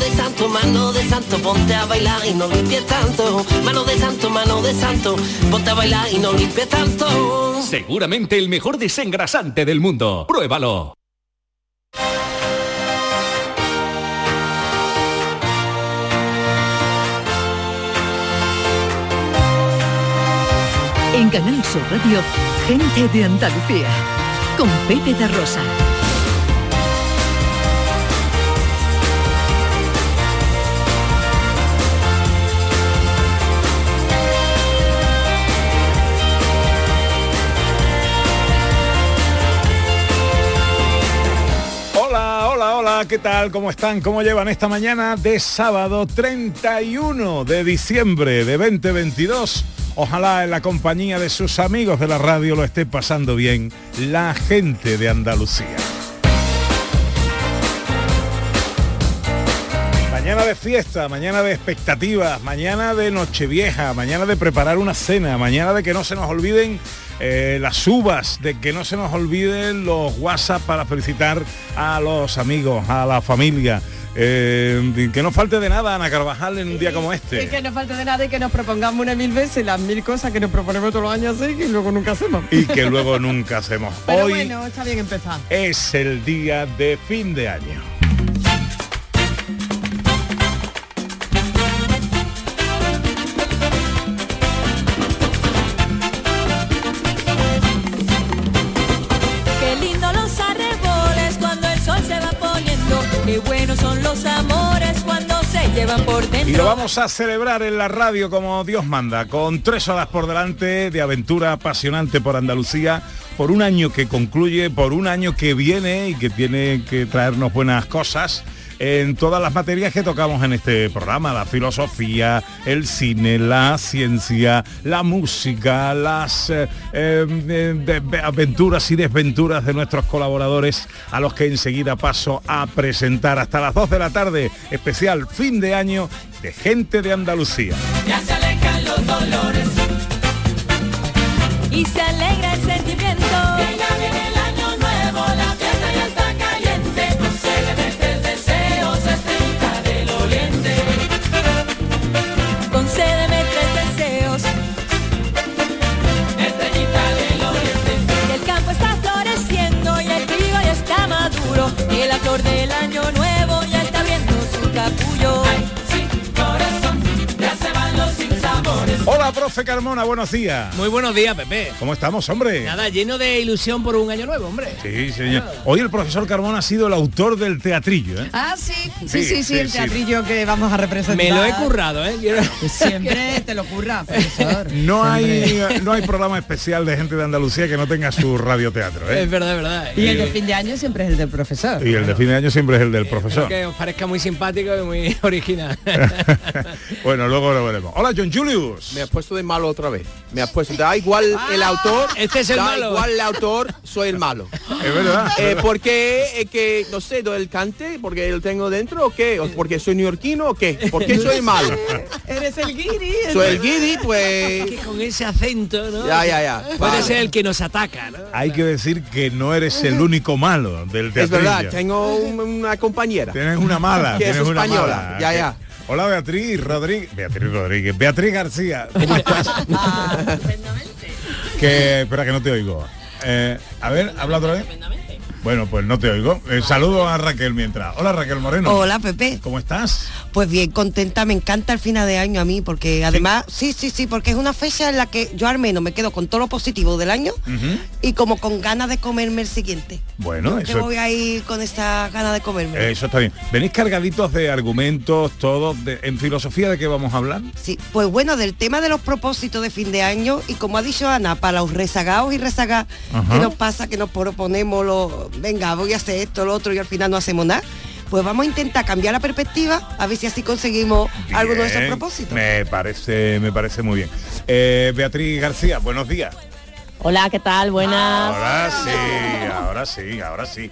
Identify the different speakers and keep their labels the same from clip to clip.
Speaker 1: de santo, mano de santo, ponte a bailar y no limpies tanto, mano de santo, mano de santo, ponte a bailar y no limpies tanto.
Speaker 2: Seguramente el mejor desengrasante del mundo. Pruébalo.
Speaker 3: En Canal Sur Radio, gente de Andalucía. Con Pepe de Rosa.
Speaker 4: ¿Qué tal? ¿Cómo están? ¿Cómo llevan esta mañana de sábado 31 de diciembre de 2022? Ojalá en la compañía de sus amigos de la radio lo esté pasando bien la gente de Andalucía. Mañana de fiesta, mañana de expectativas, mañana de Nochevieja, mañana de preparar una cena, mañana de que no se nos olviden eh, las uvas, de que no se nos olviden los WhatsApp para felicitar a los amigos, a la familia. Eh, que no falte de nada Ana Carvajal en un día como este.
Speaker 5: Y que no falte de nada y que nos propongamos una mil veces las mil cosas que nos proponemos todos los años así y luego nunca hacemos.
Speaker 4: Y que luego nunca hacemos.
Speaker 5: Pero
Speaker 4: Hoy
Speaker 5: bueno, está bien empezar.
Speaker 4: es el día de fin de año. Y lo vamos a celebrar en la radio como Dios manda, con tres horas por delante de aventura apasionante por Andalucía, por un año que concluye, por un año que viene y que tiene que traernos buenas cosas en todas las materias que tocamos en este programa, la filosofía, el cine, la ciencia, la música, las eh, de- aventuras y desventuras de nuestros colaboradores, a los que enseguida paso a presentar hasta las 2 de la tarde, especial fin de año de gente de Andalucía. Hola, profe Carmona, buenos días.
Speaker 6: Muy buenos días, Pepe.
Speaker 4: ¿Cómo estamos, hombre?
Speaker 6: Nada, lleno de ilusión por un año nuevo, hombre.
Speaker 4: Sí, señor. Hoy el profesor Carmona ha sido el autor del teatrillo, ¿eh?
Speaker 5: Ah, sí,
Speaker 4: Sí,
Speaker 5: sí, sí, sí,
Speaker 4: sí,
Speaker 5: el
Speaker 4: sí.
Speaker 5: teatrillo que vamos a representar.
Speaker 6: Me lo he currado, ¿eh? Quiero-
Speaker 5: Siempre te lo curra, profesor.
Speaker 4: No hay, no hay programa especial de gente de Andalucía que no tenga su radioteatro, ¿eh?
Speaker 6: Es verdad, es verdad.
Speaker 5: Y el de fin de año siempre es el del profesor.
Speaker 4: Y el de fin de año siempre es el del profesor.
Speaker 6: Que os parezca muy simpático y muy original.
Speaker 4: bueno, luego lo veremos. Hola, John Julius.
Speaker 7: Me has puesto de malo otra vez. Me has puesto, da igual el autor.
Speaker 6: Este es el
Speaker 7: da
Speaker 6: malo.
Speaker 7: igual el autor, soy el malo.
Speaker 4: Es verdad.
Speaker 7: Eh, ¿Por qué? eh, que, no sé, el cante? ¿Porque lo tengo dentro o qué? ¿O porque soy neoyorquino o qué? ¿Por qué soy el malo?
Speaker 5: Eres el guiri.
Speaker 7: Soy el guidi, pues...
Speaker 6: que con ese acento, ¿no?
Speaker 7: Ya, ya, ya.
Speaker 6: Puede
Speaker 7: Vale.
Speaker 6: ser el que nos ataca, ¿no?
Speaker 4: Hay que decir que no eres el único malo del teatro.
Speaker 7: Es verdad, tengo un- una compañera.
Speaker 4: Tienes una mala.
Speaker 7: Que es española.
Speaker 4: mala.
Speaker 7: Ya,
Speaker 4: Que-
Speaker 7: ya.
Speaker 4: Hola, Beatriz Rodríguez. Beatriz Rodríguez. Beatriz García. ¿Cómo estás? que, espera que no te oigo. Eh, a ver, habla otra vez. Bueno, pues no te oigo. Eh, saludo a Raquel mientras. Hola Raquel Moreno.
Speaker 8: Hola Pepe,
Speaker 4: ¿Cómo estás?
Speaker 8: Pues bien contenta, me encanta el final de año a mí, porque además, sí, sí, sí, porque es una fecha en la que yo al menos me quedo con todo lo positivo del año y como con ganas de comerme el siguiente.
Speaker 4: Bueno,
Speaker 8: Que
Speaker 4: eso,
Speaker 8: voy a ir con esta ganas de comerme.
Speaker 4: eso está bien. ¿Venís cargaditos de argumentos, todos? de- ¿En filosofía de qué vamos a hablar?
Speaker 8: Sí, pues bueno, del tema de los propósitos de fin de año y como ha dicho Ana, para los rezagados y rezagadas. ¿qué nos pasa? Que nos proponemos lo, venga, voy a hacer esto, lo otro y al final no hacemos nada. Pues vamos a intentar cambiar la perspectiva, a ver si así conseguimos alguno de esos
Speaker 4: Bien,
Speaker 8: propósitos.
Speaker 4: Me parece, me parece muy bien. Eh, Beatriz García, buenos días.
Speaker 9: Hola, ¿qué tal? Buenas.
Speaker 4: Ahora sí, ahora sí, ahora sí.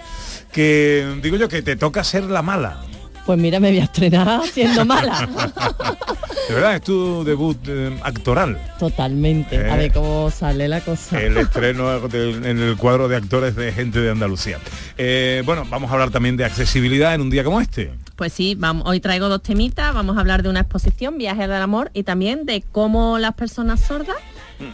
Speaker 4: Que digo yo que te toca ser la mala.
Speaker 9: Pues mira, me voy a estrenar siendo mala.
Speaker 4: De verdad, es tu debut eh, actoral.
Speaker 9: Totalmente.
Speaker 4: Eh.
Speaker 9: A ver cómo sale la cosa.
Speaker 4: El estreno del- en el cuadro de actores de gente de Andalucía. Eh, bueno, vamos a hablar también de accesibilidad en un día como este.
Speaker 10: Pues sí, vamos, hoy traigo dos temitas, vamos a hablar de una exposición, Viaje del Amor, y también de cómo las personas sordas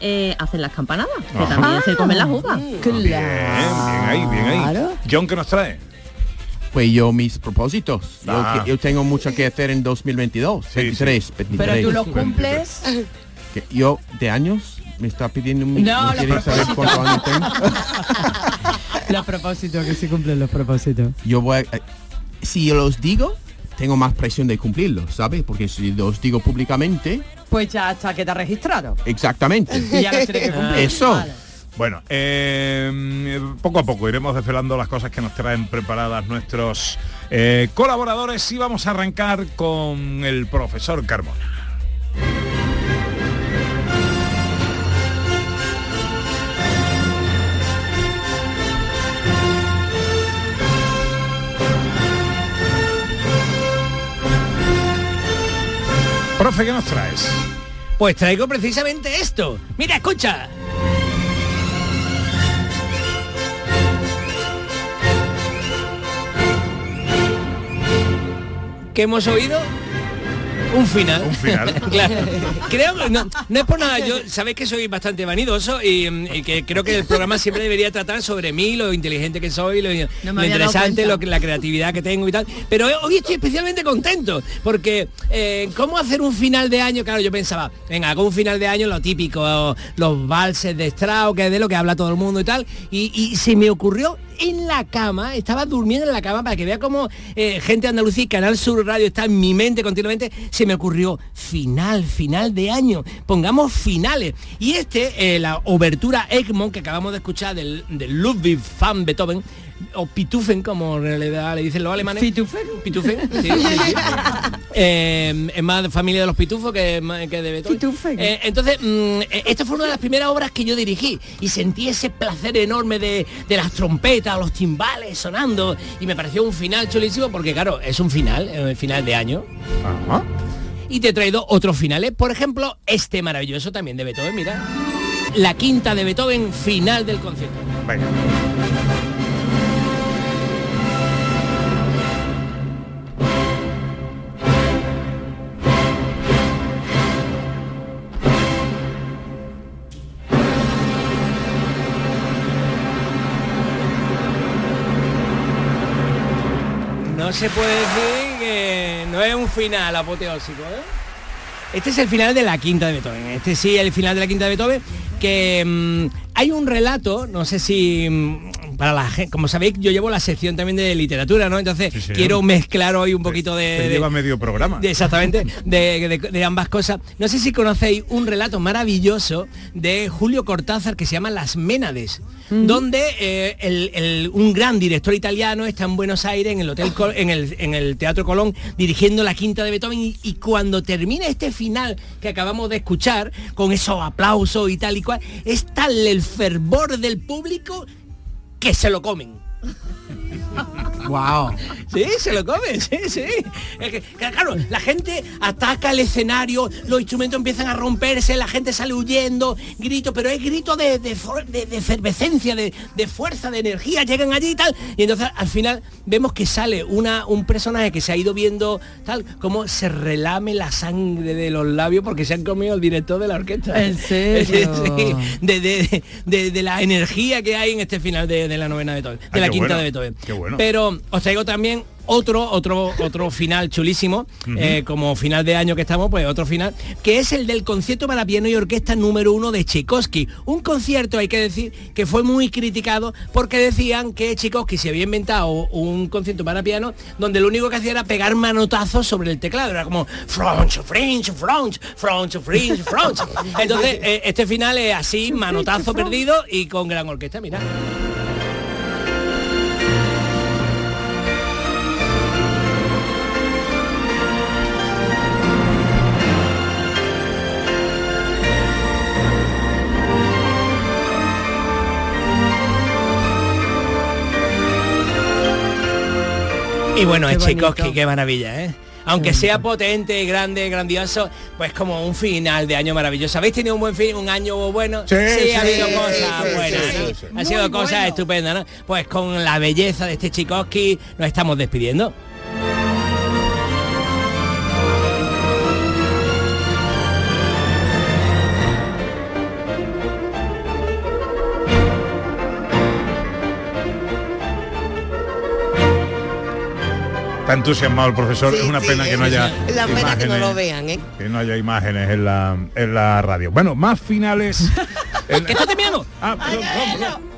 Speaker 10: eh, hacen las campanadas, que
Speaker 4: Ajá.
Speaker 10: también se comen las uvas.
Speaker 4: Bien, bien ahí, bien ahí. John, ¿qué nos trae?
Speaker 7: Pues yo mis propósitos. Yo,
Speaker 4: Ah.
Speaker 7: yo tengo mucho que hacer en 2022, 23, 23.
Speaker 5: Pero tú los cumples.
Speaker 7: Que yo de años me está pidiendo un
Speaker 5: No, los
Speaker 7: quiere saber cuántos años tengo.
Speaker 5: Los propósitos, que se cumplen los propósitos.
Speaker 7: Yo voy a, eh, si yo los digo, tengo más presión de cumplirlos, ¿sabes? Porque si los digo públicamente,
Speaker 5: Pues ya hasta que te has registrado.
Speaker 7: exactamente.
Speaker 5: Y ya los tienes que cumplir.
Speaker 7: Eso.
Speaker 5: Vale.
Speaker 4: Bueno, eh, poco a poco iremos desvelando las cosas que nos traen preparadas nuestros eh, colaboradores y vamos a arrancar con el profesor Carmona. Profe, ¿qué nos traes?
Speaker 6: Pues traigo precisamente esto. Mira, escucha. ¿Qué hemos oído? Un final.
Speaker 4: Un final.
Speaker 6: claro. Creo que no, no es por nada. Yo sabéis que soy bastante vanidoso y, y que creo que el programa siempre debería tratar sobre mí, lo inteligente que soy, lo, interesante, lo que la creatividad que tengo y tal. Pero hoy estoy especialmente contento porque eh, cómo hacer un final de año. Claro, yo pensaba, venga, hago un final de año lo típico, los valses de Strauss, que es de lo que habla todo el mundo y tal. Y, y se me ocurrió en la cama, estaba durmiendo en la cama para que vea cómo eh, gente de Andalucía y Canal Sur Radio está en mi mente continuamente, se me ocurrió final, final de año, pongamos finales. Y este, eh, la obertura Egmont que acabamos de escuchar del, del Ludwig van Beethoven, o Pitufen, como en realidad le dicen los alemanes.
Speaker 5: ¿Pitufen?
Speaker 6: Pitufen, sí, sí, sí. Eh, es más de familia de los pitufos que, que de Beethoven.
Speaker 5: Pitufen.
Speaker 6: Eh, entonces, mm, esta fue una de las primeras obras que yo dirigí y sentí ese placer enorme de, de las trompetas, los timbales sonando y me pareció un final chulísimo porque claro, es un final, eh, el final de año. Y te he traído otros finales, por ejemplo, este maravilloso también de Beethoven, mira. La quinta de Beethoven, final del concierto.
Speaker 4: Venga.
Speaker 6: Se puede decir que no es un final apoteósico, ¿eh? Este es el final de la quinta de Beethoven. Este sí, el final de la quinta de Beethoven, que mm, hay un relato, no sé si mm, para la gente, como sabéis, yo llevo la sección también de literatura, ¿no? Entonces quiero mezclar hoy un poquito de, de-
Speaker 4: lleva medio programa.
Speaker 6: de- exactamente, de, de- de ambas cosas. No sé si conocéis un relato maravilloso de Julio Cortázar que se llama Las Ménades, donde eh, el- el- un gran director italiano está en Buenos Aires, en el, hotel Col- en el, en el Teatro Colón, dirigiendo la quinta de Beethoven y, y cuando termina este final que acabamos de escuchar, con esos aplausos y tal y cual, es tal el fervor del público que se lo comen.
Speaker 7: Wow.
Speaker 6: Sí, se lo come, sí, sí. Es que, claro, la gente ataca el escenario, los instrumentos empiezan a romperse, la gente sale huyendo, grito, pero es grito de, de, de- de efervescencia, de, de fuerza, de energía, llegan allí y tal. Y entonces al final vemos que sale una, un personaje que se ha ido viendo tal, como se relame la sangre de los labios porque se han comido el director de la orquesta.
Speaker 5: ¿En serio?
Speaker 6: Sí, de, de- de- de la energía que hay en este final de, de la novena de Beethoven, de la
Speaker 4: qué
Speaker 6: quinta
Speaker 4: bueno,
Speaker 6: de Beethoven.
Speaker 4: qué bueno.
Speaker 6: Pero os traigo también otro, otro, otro final chulísimo, eh, como final de año que estamos, pues otro final, que es el del concierto para piano y orquesta número uno de Tchaikovsky. Un concierto, hay que decir, que fue muy criticado porque decían que Tchaikovsky se había inventado un concierto para piano donde lo único que hacía era pegar manotazos sobre el teclado. Era como French, French, French, French, French, French. Entonces, eh, este final es así, manotazo perdido y con gran orquesta, mira. Y bueno,
Speaker 5: Qué.
Speaker 6: Tchaikovsky, qué maravilla, ¿eh? Aunque sea potente, grande, grandioso, pues como un final de año maravilloso. ¿Habéis tenido un buen fin, un año bueno?
Speaker 4: Sí,
Speaker 6: ha
Speaker 4: sí,
Speaker 6: habido cosas
Speaker 4: sí,
Speaker 6: buenas,
Speaker 4: sí,
Speaker 6: ¿no?
Speaker 4: sí, sí.
Speaker 6: Ha sido
Speaker 5: Muy
Speaker 6: cosas
Speaker 5: bueno.
Speaker 6: estupendas, ¿no? Pues con la belleza de este Tchaikovsky nos estamos despidiendo.
Speaker 4: Está entusiasmado el profesor,
Speaker 8: Sí,
Speaker 4: es una
Speaker 8: sí,
Speaker 4: pena que no haya
Speaker 8: es la pena que no lo
Speaker 4: imágenes,
Speaker 8: vean, ¿eh?
Speaker 4: que no haya imágenes en la, en la radio. Bueno, más finales. en-
Speaker 6: ¿Qué está terminando?
Speaker 4: Ah, perdón, perdón, perdón.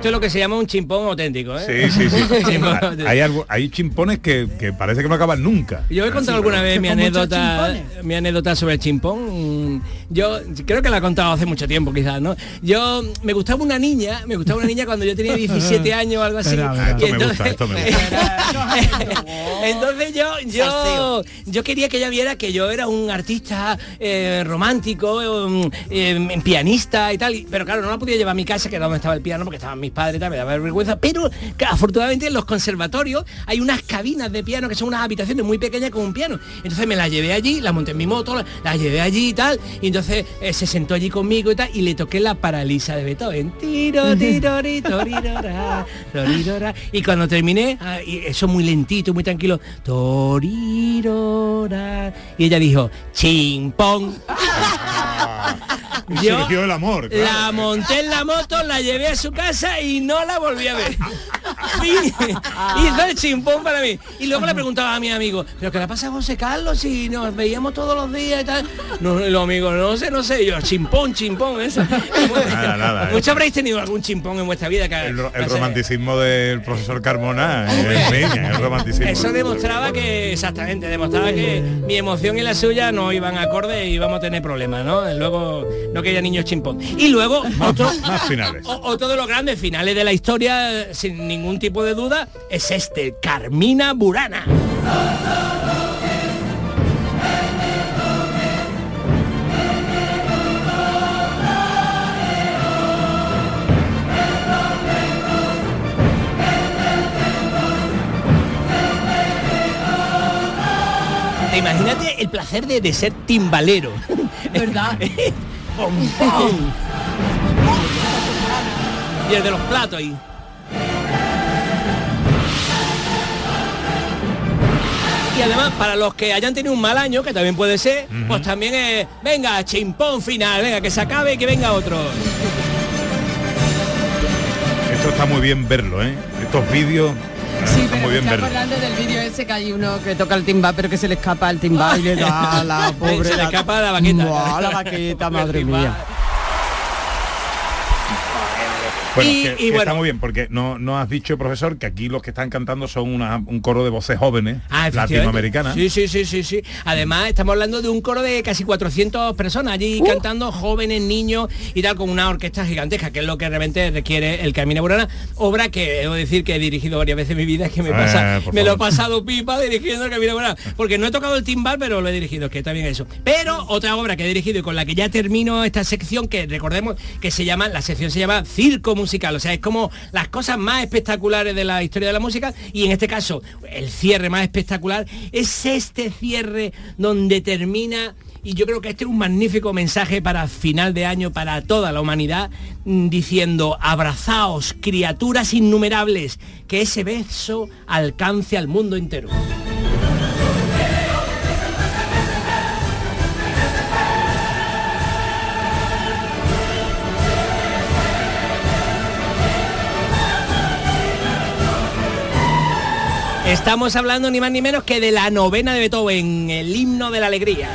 Speaker 6: Esto es lo que se llama un chimpón auténtico, ¿eh?
Speaker 4: Sí, sí, sí. Hay, hay algo, hay chimpones que, que parece que no acaban nunca.
Speaker 6: Yo he contado alguna vez mi anécdota, mi anécdota sobre el chimpón. Yo creo que la he contado hace mucho tiempo, quizás, ¿no? Yo me gustaba una niña, me gustaba una niña cuando yo tenía 17 años o algo así.
Speaker 5: Espera,
Speaker 4: esto
Speaker 6: Y
Speaker 4: me gusta, esto me gusta.
Speaker 6: entonces yo, yo, yo quería que ella viera que yo era un artista eh, romántico, um, eh, pianista y tal, y- pero claro, no la podía llevar a mi casa, que era donde estaba el piano, porque estaban mis padres, y tal, me daba vergüenza, pero afortunadamente en los conservatorios hay unas cabinas de piano que son unas habitaciones muy pequeñas con un piano. Entonces me la llevé allí, la monté en mi moto, la, la llevé allí y tal, y entonces eh, se sentó allí conmigo y tal, y le toqué la paralisa de Beethoven. Tiro, tiro, ri, torirora, torirora. Y cuando terminé, ah, eso muy lentito, muy tranquilo, torirora. Y ella dijo, chimpón. Yo
Speaker 4: surgió el amor. claro.
Speaker 6: La monté en la moto, la llevé a su casa y no la volví a ver. Fin. Hizo el chimpón para mí. Y luego le preguntaba a mi amigo, ¿pero qué le pasa a José Carlos si nos veíamos todos los días y tal? No, los amigos, no sé, no sé. Yo, chimpón, chimpón, eso.
Speaker 4: Nada, nada, eh.
Speaker 6: Muchos habréis tenido algún chimpón en vuestra vida. Que,
Speaker 4: El, ro- el
Speaker 6: no sé,
Speaker 4: romanticismo del profesor Carmona, eh, en fin, el romanticismo.
Speaker 6: Eso demostraba que, exactamente, demostraba que mi emoción y la suya no iban acorde y íbamos a tener problemas, ¿no? Luego no quería niños chimpón. Y luego, otro,
Speaker 4: Más finales.
Speaker 6: o- otro de los grandes finales de la historia, sin ningún tipo de duda, es este, Carmina Burana. Te Imagínate el placer de, de ser timbalero.
Speaker 5: ¿Verdad?
Speaker 6: Pom, pom. y el de los platos ahí. Y además, para los que hayan tenido un mal año, que también puede ser, pues también es, venga, chimpón final, venga, que se acabe y que venga otro.
Speaker 4: Esto está muy bien verlo, ¿eh? Estos vídeos eh,
Speaker 5: Sí, pero
Speaker 4: muy bien
Speaker 5: está
Speaker 4: verlo.
Speaker 5: acordando del vídeo ese que hay uno que toca el timbal, pero que se le escapa el timbal y le da a la pobre.
Speaker 6: Se le escapa la baqueta.
Speaker 5: Buah, la baqueta, madre mía.
Speaker 6: timbal.
Speaker 4: Bueno,
Speaker 6: Y-
Speaker 4: que,
Speaker 6: y
Speaker 4: que
Speaker 6: bueno.
Speaker 4: está muy bien, porque no, no has dicho, profesor, que aquí los que están cantando son una- un coro de voces jóvenes,
Speaker 6: Ah,
Speaker 4: latinoamericanas.
Speaker 6: Sí, sí, sí, sí, sí. Además, estamos hablando de un coro de casi 400 personas allí cantando, jóvenes, niños y tal, con una orquesta gigantesca, que es lo que realmente requiere el Camino Burana. Obra que debo decir que he dirigido varias veces en mi vida, que me, pasa, me lo he pasado pipa dirigiendo el Camino Burana. Porque no he tocado el timbal, pero lo he dirigido, que está bien eso. Pero otra obra que he dirigido y con la que ya termino esta sección, que recordemos que se llama, la sección se llama Circo Musical. O sea, es como las cosas más espectaculares de la historia de la música y en este caso el cierre más espectacular es este cierre donde termina y yo creo que este es un magnífico mensaje para final de año para toda la humanidad mm, diciendo abrazaos criaturas innumerables que ese beso alcance al mundo entero. Estamos hablando ni más ni menos que de la novena de Beethoven, el himno de la alegría.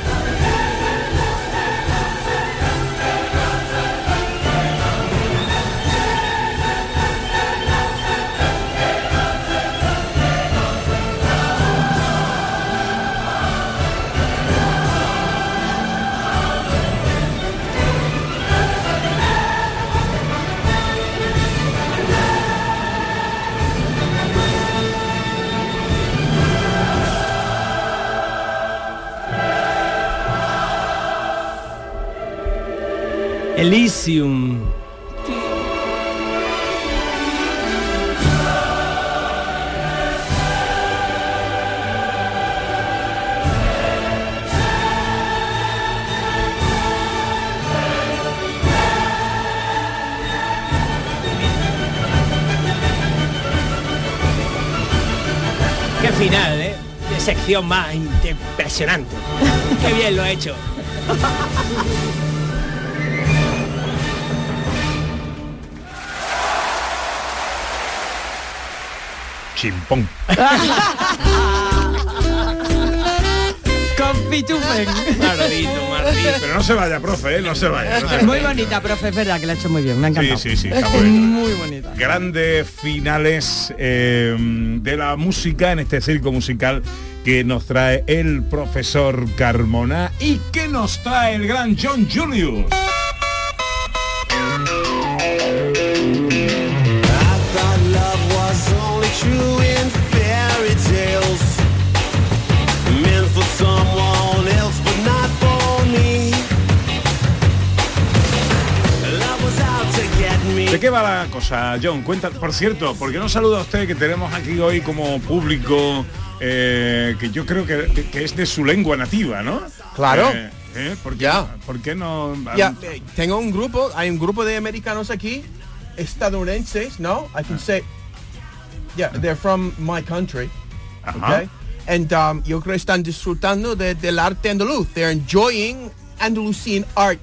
Speaker 6: Elysium. Qué final, ¿eh? Qué sección más impresionante. Qué bien lo ha hecho.
Speaker 4: Chimpón.
Speaker 5: Con pitufen.
Speaker 6: Maldito, maldito.
Speaker 4: Pero no se vaya, profe, ¿eh? no se vaya. no se
Speaker 5: Muy
Speaker 4: vaya.
Speaker 5: bonita, profe, es verdad que la ha hecho muy bien, me ha encantado.
Speaker 4: Sí, sí, sí, está muy bien.
Speaker 5: Muy bonita.
Speaker 4: Grandes finales eh, de la música en este circo musical que nos trae el profesor Carmona y que nos trae el gran John Julius. Qué va la cosa, John? Cuenta, por cierto, ¿por qué no saluda a usted que tenemos aquí hoy como público eh, que yo creo que, que es de su lengua nativa, ¿no?
Speaker 7: Claro.
Speaker 4: Eh, eh, ¿por, qué,
Speaker 7: Ya.
Speaker 4: ¿Por qué no?
Speaker 7: Ya, eh, tengo un grupo, hay un grupo de americanos aquí, estadounidenses, ¿no? I can say, yeah, they're from my country,
Speaker 4: Ajá.
Speaker 7: okay? And um, yo creo que están disfrutando de- del arte andaluz. They're enjoying Andalusian art,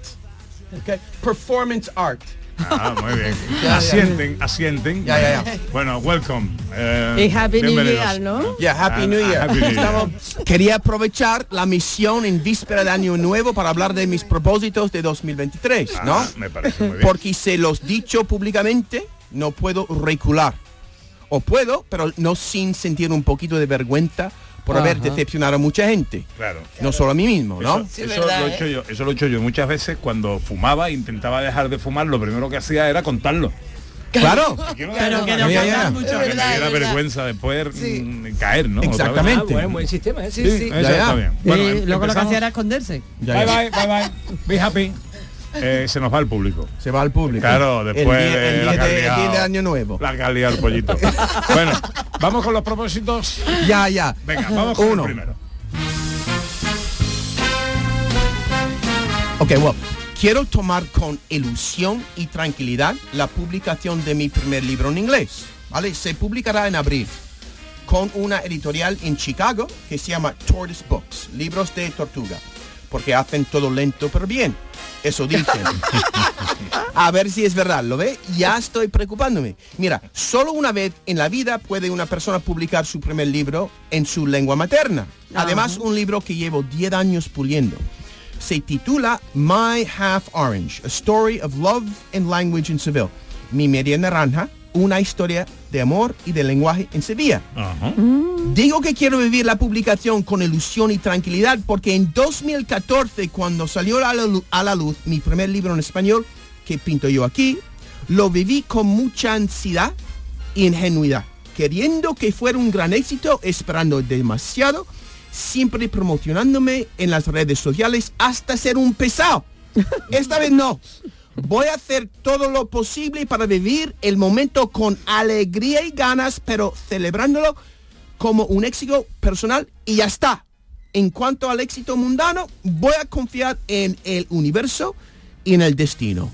Speaker 7: okay? Performance art.
Speaker 4: Ah, muy bien.
Speaker 7: Ya, ya.
Speaker 4: asienten, asienten.
Speaker 7: Ya, ya, ya.
Speaker 4: Bueno, welcome. eh,
Speaker 5: Y Happy New. Year, ¿no?
Speaker 7: Yeah, Happy
Speaker 4: Ah,
Speaker 7: New
Speaker 4: ah,
Speaker 7: Year.
Speaker 4: Happy New Year.
Speaker 7: Estamos- quería aprovechar la misión en víspera de Año Nuevo para hablar de mis propósitos de 2023, ¿no?
Speaker 4: Ah, me parece muy bien.
Speaker 7: Porque se los dicho públicamente, no puedo recular. O puedo, pero no sin sentir un poquito de vergüenza por haber decepcionado a mucha gente.
Speaker 4: Claro.
Speaker 7: No solo a mí mismo, ¿no?
Speaker 4: Eso, eso lo he hecho yo, eso lo he hecho yo muchas veces cuando fumaba, intentaba dejar de fumar, lo primero que hacía era contarlo.
Speaker 7: Claro.
Speaker 5: Pero que no
Speaker 7: Ya, ya, ya.
Speaker 5: faltan mucho.
Speaker 4: Para que me diera vergüenza después mm, caer, ¿no?
Speaker 7: Exactamente.
Speaker 6: Ah, bueno, buen sistema, ¿eh?
Speaker 4: Sí,
Speaker 6: Sí, sí.
Speaker 7: Ya, ya.
Speaker 4: está bien.
Speaker 5: Y
Speaker 4: Bueno,
Speaker 5: luego lo que hacía era esconderse.
Speaker 7: Ya,
Speaker 4: Bye
Speaker 7: ya.
Speaker 4: bye, bye bye. Be happy. Eh, se nos va el público.
Speaker 7: Se va al público.
Speaker 4: Claro, después
Speaker 7: el día,
Speaker 4: de
Speaker 7: el
Speaker 4: la
Speaker 7: día
Speaker 4: que ha
Speaker 7: de, el día
Speaker 4: liado.
Speaker 7: de Año Nuevo.
Speaker 4: La que ha liado el pollito. bueno, vamos con los propósitos.
Speaker 7: Ya, ya.
Speaker 4: Venga, vamos con
Speaker 7: Uno.
Speaker 4: el primero.
Speaker 7: Ok, well, quiero tomar con ilusión y tranquilidad la publicación de mi primer libro en inglés. ¿Vale? Se publicará en abril con una editorial en Chicago que se llama Tortoise Books, libros de tortuga, porque hacen todo lento pero bien. Eso dicen. A ver si es verdad, ¿lo ve? Ya estoy preocupándome. Mira, solo una vez en la vida puede una persona publicar su primer libro en su lengua materna. Además, un libro que llevo 10 años puliendo. Se titula My Half Orange, A Story of Love and Language in Seville. Mi media naranja, una historia de amor y de lenguaje en Sevilla.
Speaker 4: Ajá.
Speaker 7: Digo que quiero vivir la publicación con ilusión y tranquilidad porque en 2014, cuando salió a la, lu- a la luz mi primer libro en español, que pinto yo aquí, lo viví con mucha ansiedad e ingenuidad, queriendo que fuera un gran éxito, esperando demasiado, siempre promocionándome en las redes sociales hasta ser un pesado. Esta vez no. Voy a hacer todo lo posible para vivir el momento con alegría y ganas, pero celebrándolo como un éxito personal y ya está. En cuanto al éxito mundano, voy a confiar en el universo y en el destino.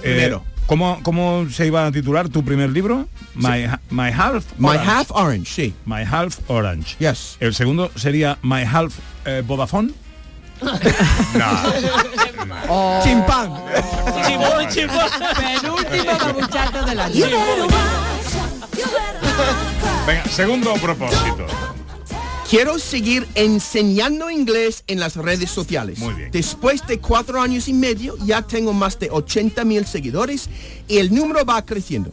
Speaker 7: Primero.
Speaker 4: Eh, ¿cómo, ¿Cómo se iba a titular tu primer libro? My, My Half
Speaker 7: My
Speaker 4: Orange.
Speaker 7: half orange, sí.
Speaker 4: My Half Orange.
Speaker 7: Yes.
Speaker 4: El segundo sería My Half eh, Vodafone. No.
Speaker 7: Chimpán.
Speaker 5: Penúltimo babuchato del año.
Speaker 4: Venga, segundo propósito.
Speaker 7: Quiero seguir enseñando inglés en las redes sociales.
Speaker 4: Muy bien.
Speaker 7: Después de cuatro años y medio ya tengo más de 80 mil seguidores y el número va creciendo.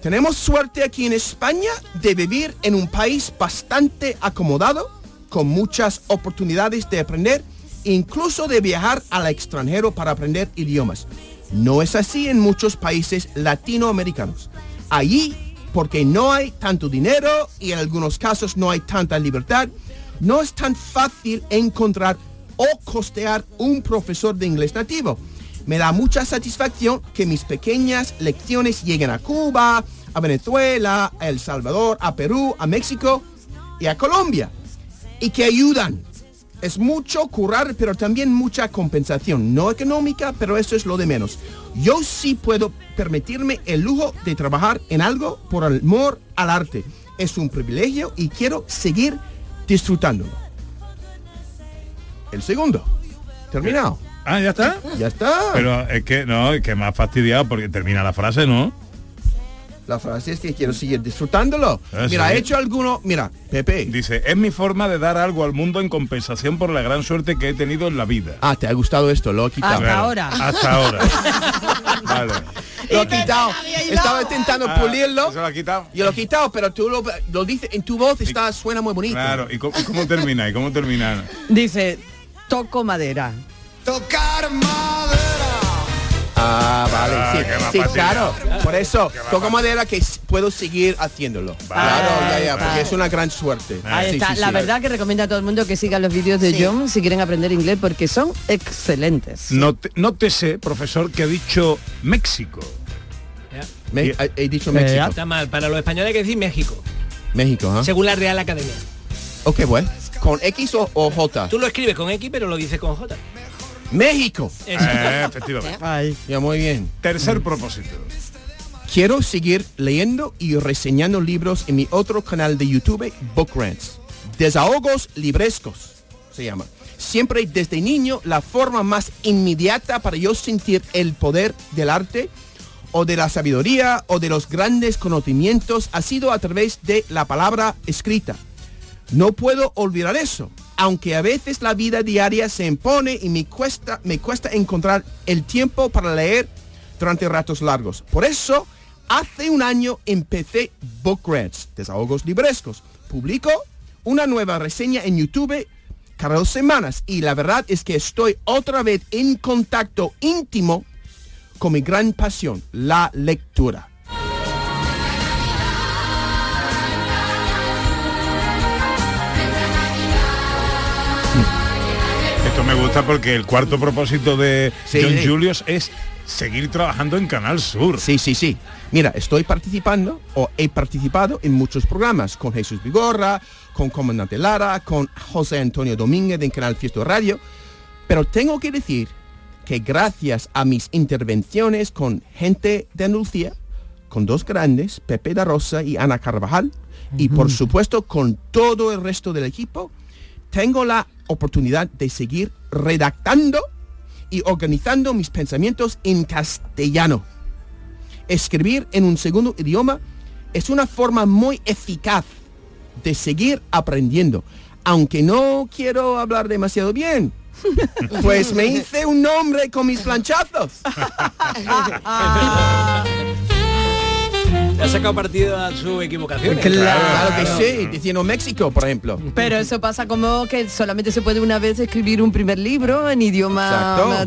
Speaker 7: Tenemos suerte aquí en España de vivir en un país bastante acomodado, con muchas oportunidades de aprender, incluso de viajar al extranjero para aprender idiomas. No es así en muchos países latinoamericanos. Allí, porque no hay tanto dinero y en algunos casos no hay tanta libertad, no es tan fácil encontrar o costear un profesor de inglés nativo. Me da mucha satisfacción que mis pequeñas lecciones lleguen a Cuba, a Venezuela, a El Salvador, a Perú, a México y a Colombia. Y que ayudan. Es mucho currar, pero también mucha compensación. No económica, pero eso es lo de menos. Yo sí puedo permitirme el lujo de trabajar en algo por amor al arte. Es un privilegio y quiero seguir disfrutándolo. El segundo. Terminado.
Speaker 4: Ah, ya está.
Speaker 7: Ya está.
Speaker 4: Pero es que no, es que más fastidiado porque termina la frase, ¿no?
Speaker 7: La frase es que quiero seguir disfrutándolo.
Speaker 4: Eso
Speaker 7: mira, he hecho alguno. Mira, Pepe.
Speaker 4: Dice, es mi forma de dar algo al mundo en compensación por la gran suerte que he tenido en la vida.
Speaker 7: Ah, te ha gustado esto, lo he quitado.
Speaker 5: Hasta ahora.
Speaker 4: Hasta ahora. vale.
Speaker 7: Lo he quitado. Estaba intentando
Speaker 4: Ah,
Speaker 7: pulirlo.
Speaker 4: ¿Se lo ha quitado?
Speaker 7: Yo lo he quitado, pero tú lo, lo dices en tu voz, está, suena muy bonito.
Speaker 4: Claro, ¿y cómo, y cómo termina? ¿Y cómo termina?
Speaker 5: Dice, toco madera.
Speaker 11: Tocar madera.
Speaker 7: Ah, vale,
Speaker 4: Ah,
Speaker 7: sí, claro. Por eso, toco madera que puedo seguir haciéndolo. Claro, ya, ya, porque
Speaker 5: vale.
Speaker 7: es una gran suerte.
Speaker 5: Ahí
Speaker 7: Sí,
Speaker 5: está.
Speaker 7: sí,
Speaker 5: la
Speaker 7: sí.
Speaker 5: verdad que recomiendo a todo el mundo que siga los vídeos de
Speaker 8: Sí.
Speaker 5: John si quieren aprender inglés porque son excelentes.
Speaker 4: Note- Nótese, profesor, que ha dicho México.
Speaker 7: Me- he, dicho México.
Speaker 6: Está mal. Para los españoles hay que decir México,
Speaker 7: México, ¿ah?
Speaker 6: según la Real Academia.
Speaker 7: Ok, bueno. ¿Con X o, o J?
Speaker 6: Tú lo escribes con X, pero lo dices con J.
Speaker 7: México.
Speaker 4: Eh, efectivamente.
Speaker 5: Ay.
Speaker 7: Ya, muy bien.
Speaker 4: Tercer propósito.
Speaker 7: Quiero seguir leyendo y reseñando libros en mi otro canal de YouTube, Book Rants. Desahogos librescos se llama. Siempre desde niño la forma más inmediata para yo sentir el poder del arte o de la sabiduría o de los grandes conocimientos ha sido a través de la palabra escrita. No puedo olvidar eso, aunque a veces la vida diaria se impone y me cuesta, me cuesta encontrar el tiempo para leer durante ratos largos. Por eso, hace un año empecé Book Rants, desahogos librescos. Publico una nueva reseña en YouTube cada dos semanas y la verdad es que estoy otra vez en contacto íntimo con mi gran pasión, la lectura.
Speaker 4: Esto me gusta porque el cuarto propósito de
Speaker 7: Sí,
Speaker 4: John
Speaker 7: sí.
Speaker 4: Julius es seguir trabajando en Canal Sur.
Speaker 7: Sí, sí, sí. Mira, estoy participando o he participado en muchos programas con Jesús Vigorra, con Comandante Lara, con José Antonio Domínguez en Canal Fiesta Radio. Pero tengo que decir que gracias a mis intervenciones con gente de Andalucía, con dos grandes, Pepe da Rosa y Ana Carvajal, y por supuesto con todo el resto del equipo, tengo la oportunidad de seguir redactando y organizando mis pensamientos en castellano. Escribir en un segundo idioma es una forma muy eficaz de seguir aprendiendo, aunque no quiero hablar demasiado bien. Pues me hice un nombre con mis planchazos.
Speaker 6: Le ha sacado partido a su equivocación.
Speaker 7: Claro que sí, diciendo México, por ejemplo.
Speaker 5: Pero eso pasa como que solamente se puede una vez escribir un primer libro en idioma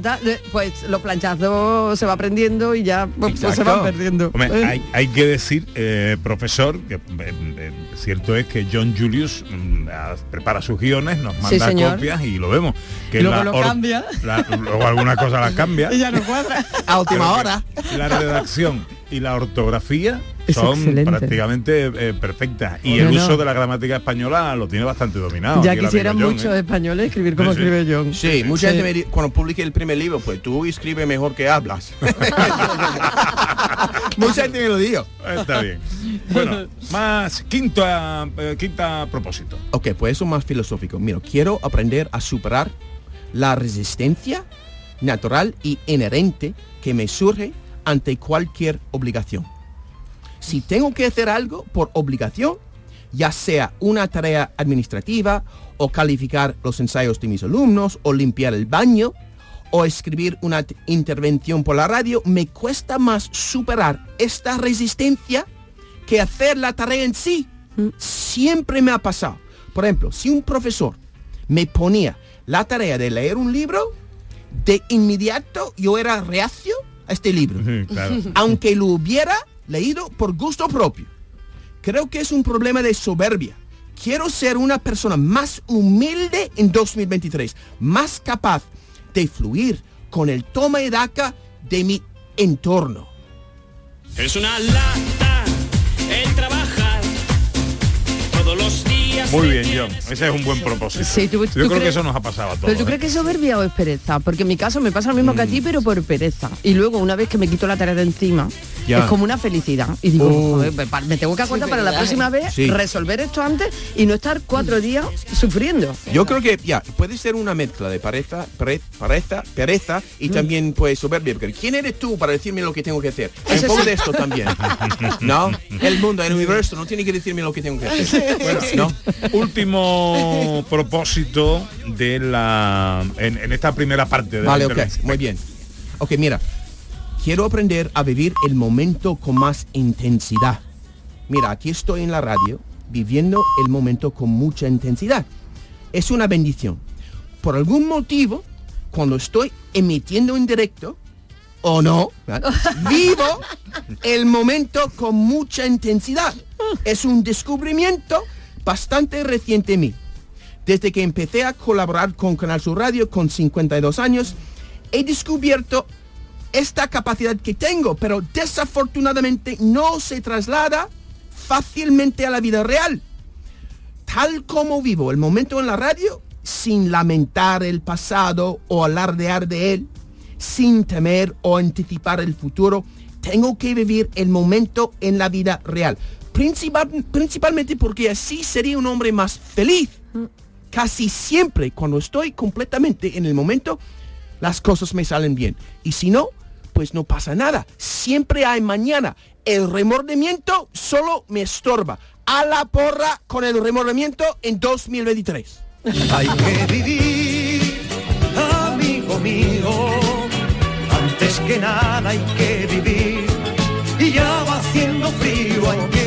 Speaker 5: pues los planchazos se va aprendiendo y ya pues, se van perdiendo.
Speaker 4: Hombre,
Speaker 5: Eh.
Speaker 4: hay, hay que decir, eh, profesor, que eh, cierto es que John Julius mm, ah, prepara sus guiones, nos manda copias y lo vemos. Que
Speaker 5: Luego
Speaker 4: la
Speaker 5: lo
Speaker 4: or-
Speaker 5: cambia.
Speaker 4: la- luego algunas cosas las cambia.
Speaker 5: Y ya no cuadra.
Speaker 7: A última hora.
Speaker 4: La redacción y la ortografía
Speaker 5: Es
Speaker 4: son
Speaker 5: excelente.
Speaker 4: prácticamente eh, perfectas. Y
Speaker 5: No,
Speaker 4: el
Speaker 5: no.
Speaker 4: uso de la gramática española lo tiene bastante dominado.
Speaker 5: ya quisieran muchos
Speaker 4: ¿eh?
Speaker 5: españoles escribir como
Speaker 4: Sí,
Speaker 5: escribe John.
Speaker 7: Sí, mucha
Speaker 5: Sí.
Speaker 7: gente me dice, cuando publique el primer libro, pues tú escribes mejor que hablas. mucha gente me lo dijo.
Speaker 4: Está bien. Bueno, más quinta, eh, quinta propósito.
Speaker 7: Ok, pues eso más filosófico. Mira, quiero aprender a superar la resistencia natural y inherente que me surge ante cualquier obligación. Si tengo que hacer algo por obligación, ya sea una tarea administrativa o calificar los ensayos de mis alumnos o limpiar el baño o escribir una intervención por la radio, me cuesta más superar esta resistencia que hacer la tarea en sí. Siempre me ha pasado. Por ejemplo, si un profesor me ponía la tarea de leer un libro, de inmediato yo era reacio a este libro.
Speaker 4: Claro.
Speaker 7: aunque lo hubiera leído por gusto propio. Creo que es un problema de soberbia. Quiero ser una persona más humilde en 2023, más capaz de fluir con el toma y daca de mi entorno.
Speaker 12: Es una lata el trabajar todos los días.
Speaker 4: Muy bien, John. Ese es un buen propósito.
Speaker 5: Sí, tú-
Speaker 4: Yo
Speaker 5: tú
Speaker 4: creo que eso nos ha pasado a todos.
Speaker 5: Pero tú
Speaker 4: ¿eh?
Speaker 5: crees que es soberbia o es pereza? Porque en mi caso me pasa lo mismo que a
Speaker 4: Mm.
Speaker 5: ti, pero por pereza. Y luego, una vez que me quito la tarea de encima,
Speaker 7: Ya.
Speaker 5: es como una felicidad. Y digo,
Speaker 7: Oh.
Speaker 5: joder, me tengo que acordar
Speaker 8: Sí,
Speaker 5: para la próxima vez
Speaker 7: Sí.
Speaker 5: resolver esto antes y no estar cuatro días sufriendo.
Speaker 7: Yo creo que ya puede ser una mezcla de pereza, pere- pereza, pereza y también pues soberbia. Porque ¿quién eres tú para decirme lo que tengo que hacer? Un poco de esto también. ¿No? El mundo, el universo no tiene que decirme lo que tengo que hacer.
Speaker 4: Bueno,
Speaker 7: ¿No?
Speaker 4: Último propósito de la en, en esta primera parte de
Speaker 7: Vale,
Speaker 4: la
Speaker 7: ok, muy bien. Ok, mira, quiero aprender a vivir el momento con más intensidad. Mira, aquí estoy en la radio viviendo el momento con mucha intensidad. Es una bendición. Por algún motivo, cuando estoy emitiendo en directo, o no, ¿verdad? vivo el momento con mucha intensidad. Es un descubrimiento bastante reciente en mí. Desde que empecé a colaborar con Canal Sur Radio con 52 años, he descubierto esta capacidad que tengo, pero desafortunadamente no se traslada fácilmente a la vida real. Tal como vivo el momento en la radio, sin lamentar el pasado o alardear de él, sin temer o anticipar el futuro, tengo que vivir el momento en la vida real. Principal- principalmente porque así sería un hombre más feliz. Casi siempre cuando estoy completamente en el momento, las cosas me salen bien. Y si no, pues no pasa nada. Siempre hay mañana. El remordimiento solo me estorba. A la porra con el remordimiento en 2023.
Speaker 11: Hay que vivir, amigo mío. Antes que nada hay que vivir. Y ya va haciendo frío, hay que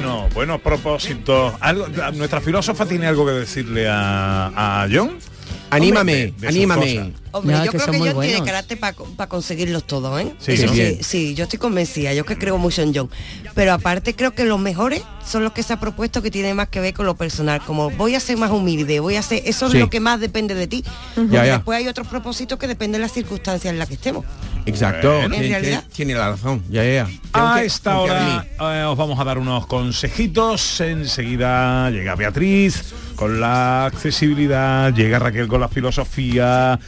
Speaker 4: Bueno, buenos propósitos. Algo, nuestra filósofa tiene algo que decirle a, a John.
Speaker 7: Anímame,
Speaker 4: Hombre, de- de sus
Speaker 7: anímame.
Speaker 8: Hombre, yo
Speaker 5: que
Speaker 8: creo que John tiene carácter para conseguirlos todos, ¿eh?
Speaker 4: Sí,
Speaker 8: sí, sí, yo estoy convencida, yo que creo mucho en John. Pero aparte creo que los mejores son los que se ha propuesto que tienen más que ver con lo personal, como voy a ser más humilde, voy a ser, eso
Speaker 7: Sí.
Speaker 8: es lo que más depende de ti.
Speaker 7: Ya, ya.
Speaker 8: después hay otros propósitos que dependen de las circunstancias en las que estemos.
Speaker 7: Exacto.
Speaker 4: Bueno.
Speaker 7: Tiene,
Speaker 8: realidad-
Speaker 7: tiene- tiene la razón. Ya, ya,
Speaker 4: A
Speaker 7: que
Speaker 4: esta hora eh, os vamos a dar unos consejitos. Enseguida llega Beatriz con la accesibilidad, llega Raquel con la filosofía,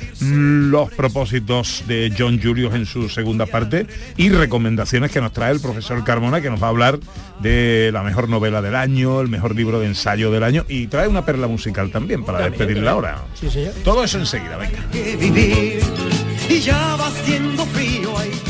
Speaker 4: los propósitos de John Julius en su segunda parte y recomendaciones que nos trae el profesor Carmona que nos va a hablar de la mejor novela del año, el mejor libro de ensayo del año y trae una perla musical también para despedir la hora. Todo eso enseguida, venga.
Speaker 11: que vivir y ya va haciendo frío hay que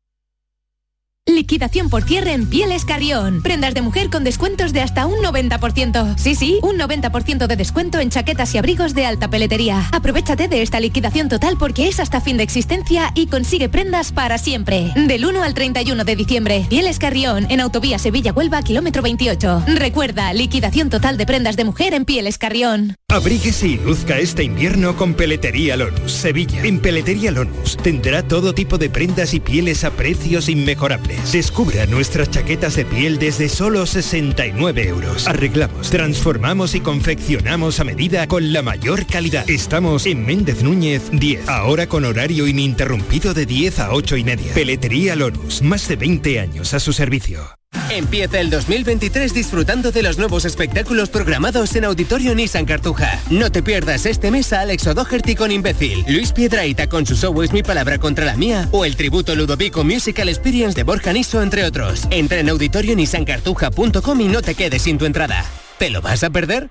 Speaker 13: Liquidación por cierre en Pieles Carrión. Prendas de mujer con descuentos de hasta un 90%. Sí, sí, un 90% de descuento en chaquetas y abrigos de alta peletería. Aprovechate de esta liquidación total porque es hasta fin de existencia y consigue prendas para siempre. Del 1 al 31 de diciembre. Pieles Carrión en Autovía Sevilla-Huelva, kilómetro 28. Recuerda, liquidación total de prendas de mujer en Pieles Carrión.
Speaker 14: Abríguese y luzca este invierno con Peletería Lonus, Sevilla. En Peletería Lonus tendrá todo tipo de prendas y pieles a precios inmejorables. Descubra nuestras chaquetas de piel desde solo 69 euros. Arreglamos, transformamos y confeccionamos a medida con la mayor calidad. Estamos en Méndez Núñez 10, ahora con horario ininterrumpido de 10 a 8 y media. Peletería Lonus, más de 20 años a su servicio.
Speaker 15: Empieza el 2023 disfrutando de los nuevos espectáculos programados en Auditorio Nissan Cartuja. No te pierdas este mes a Alex O'Doherty con Imbécil, Luis Piedraíta con su show Es mi palabra contra la mía o el tributo Ludovico Musical Experience de Borja Niso, entre otros. Entra en auditorionissancartuja.com y no te quedes sin tu entrada. ¿Te lo vas a perder?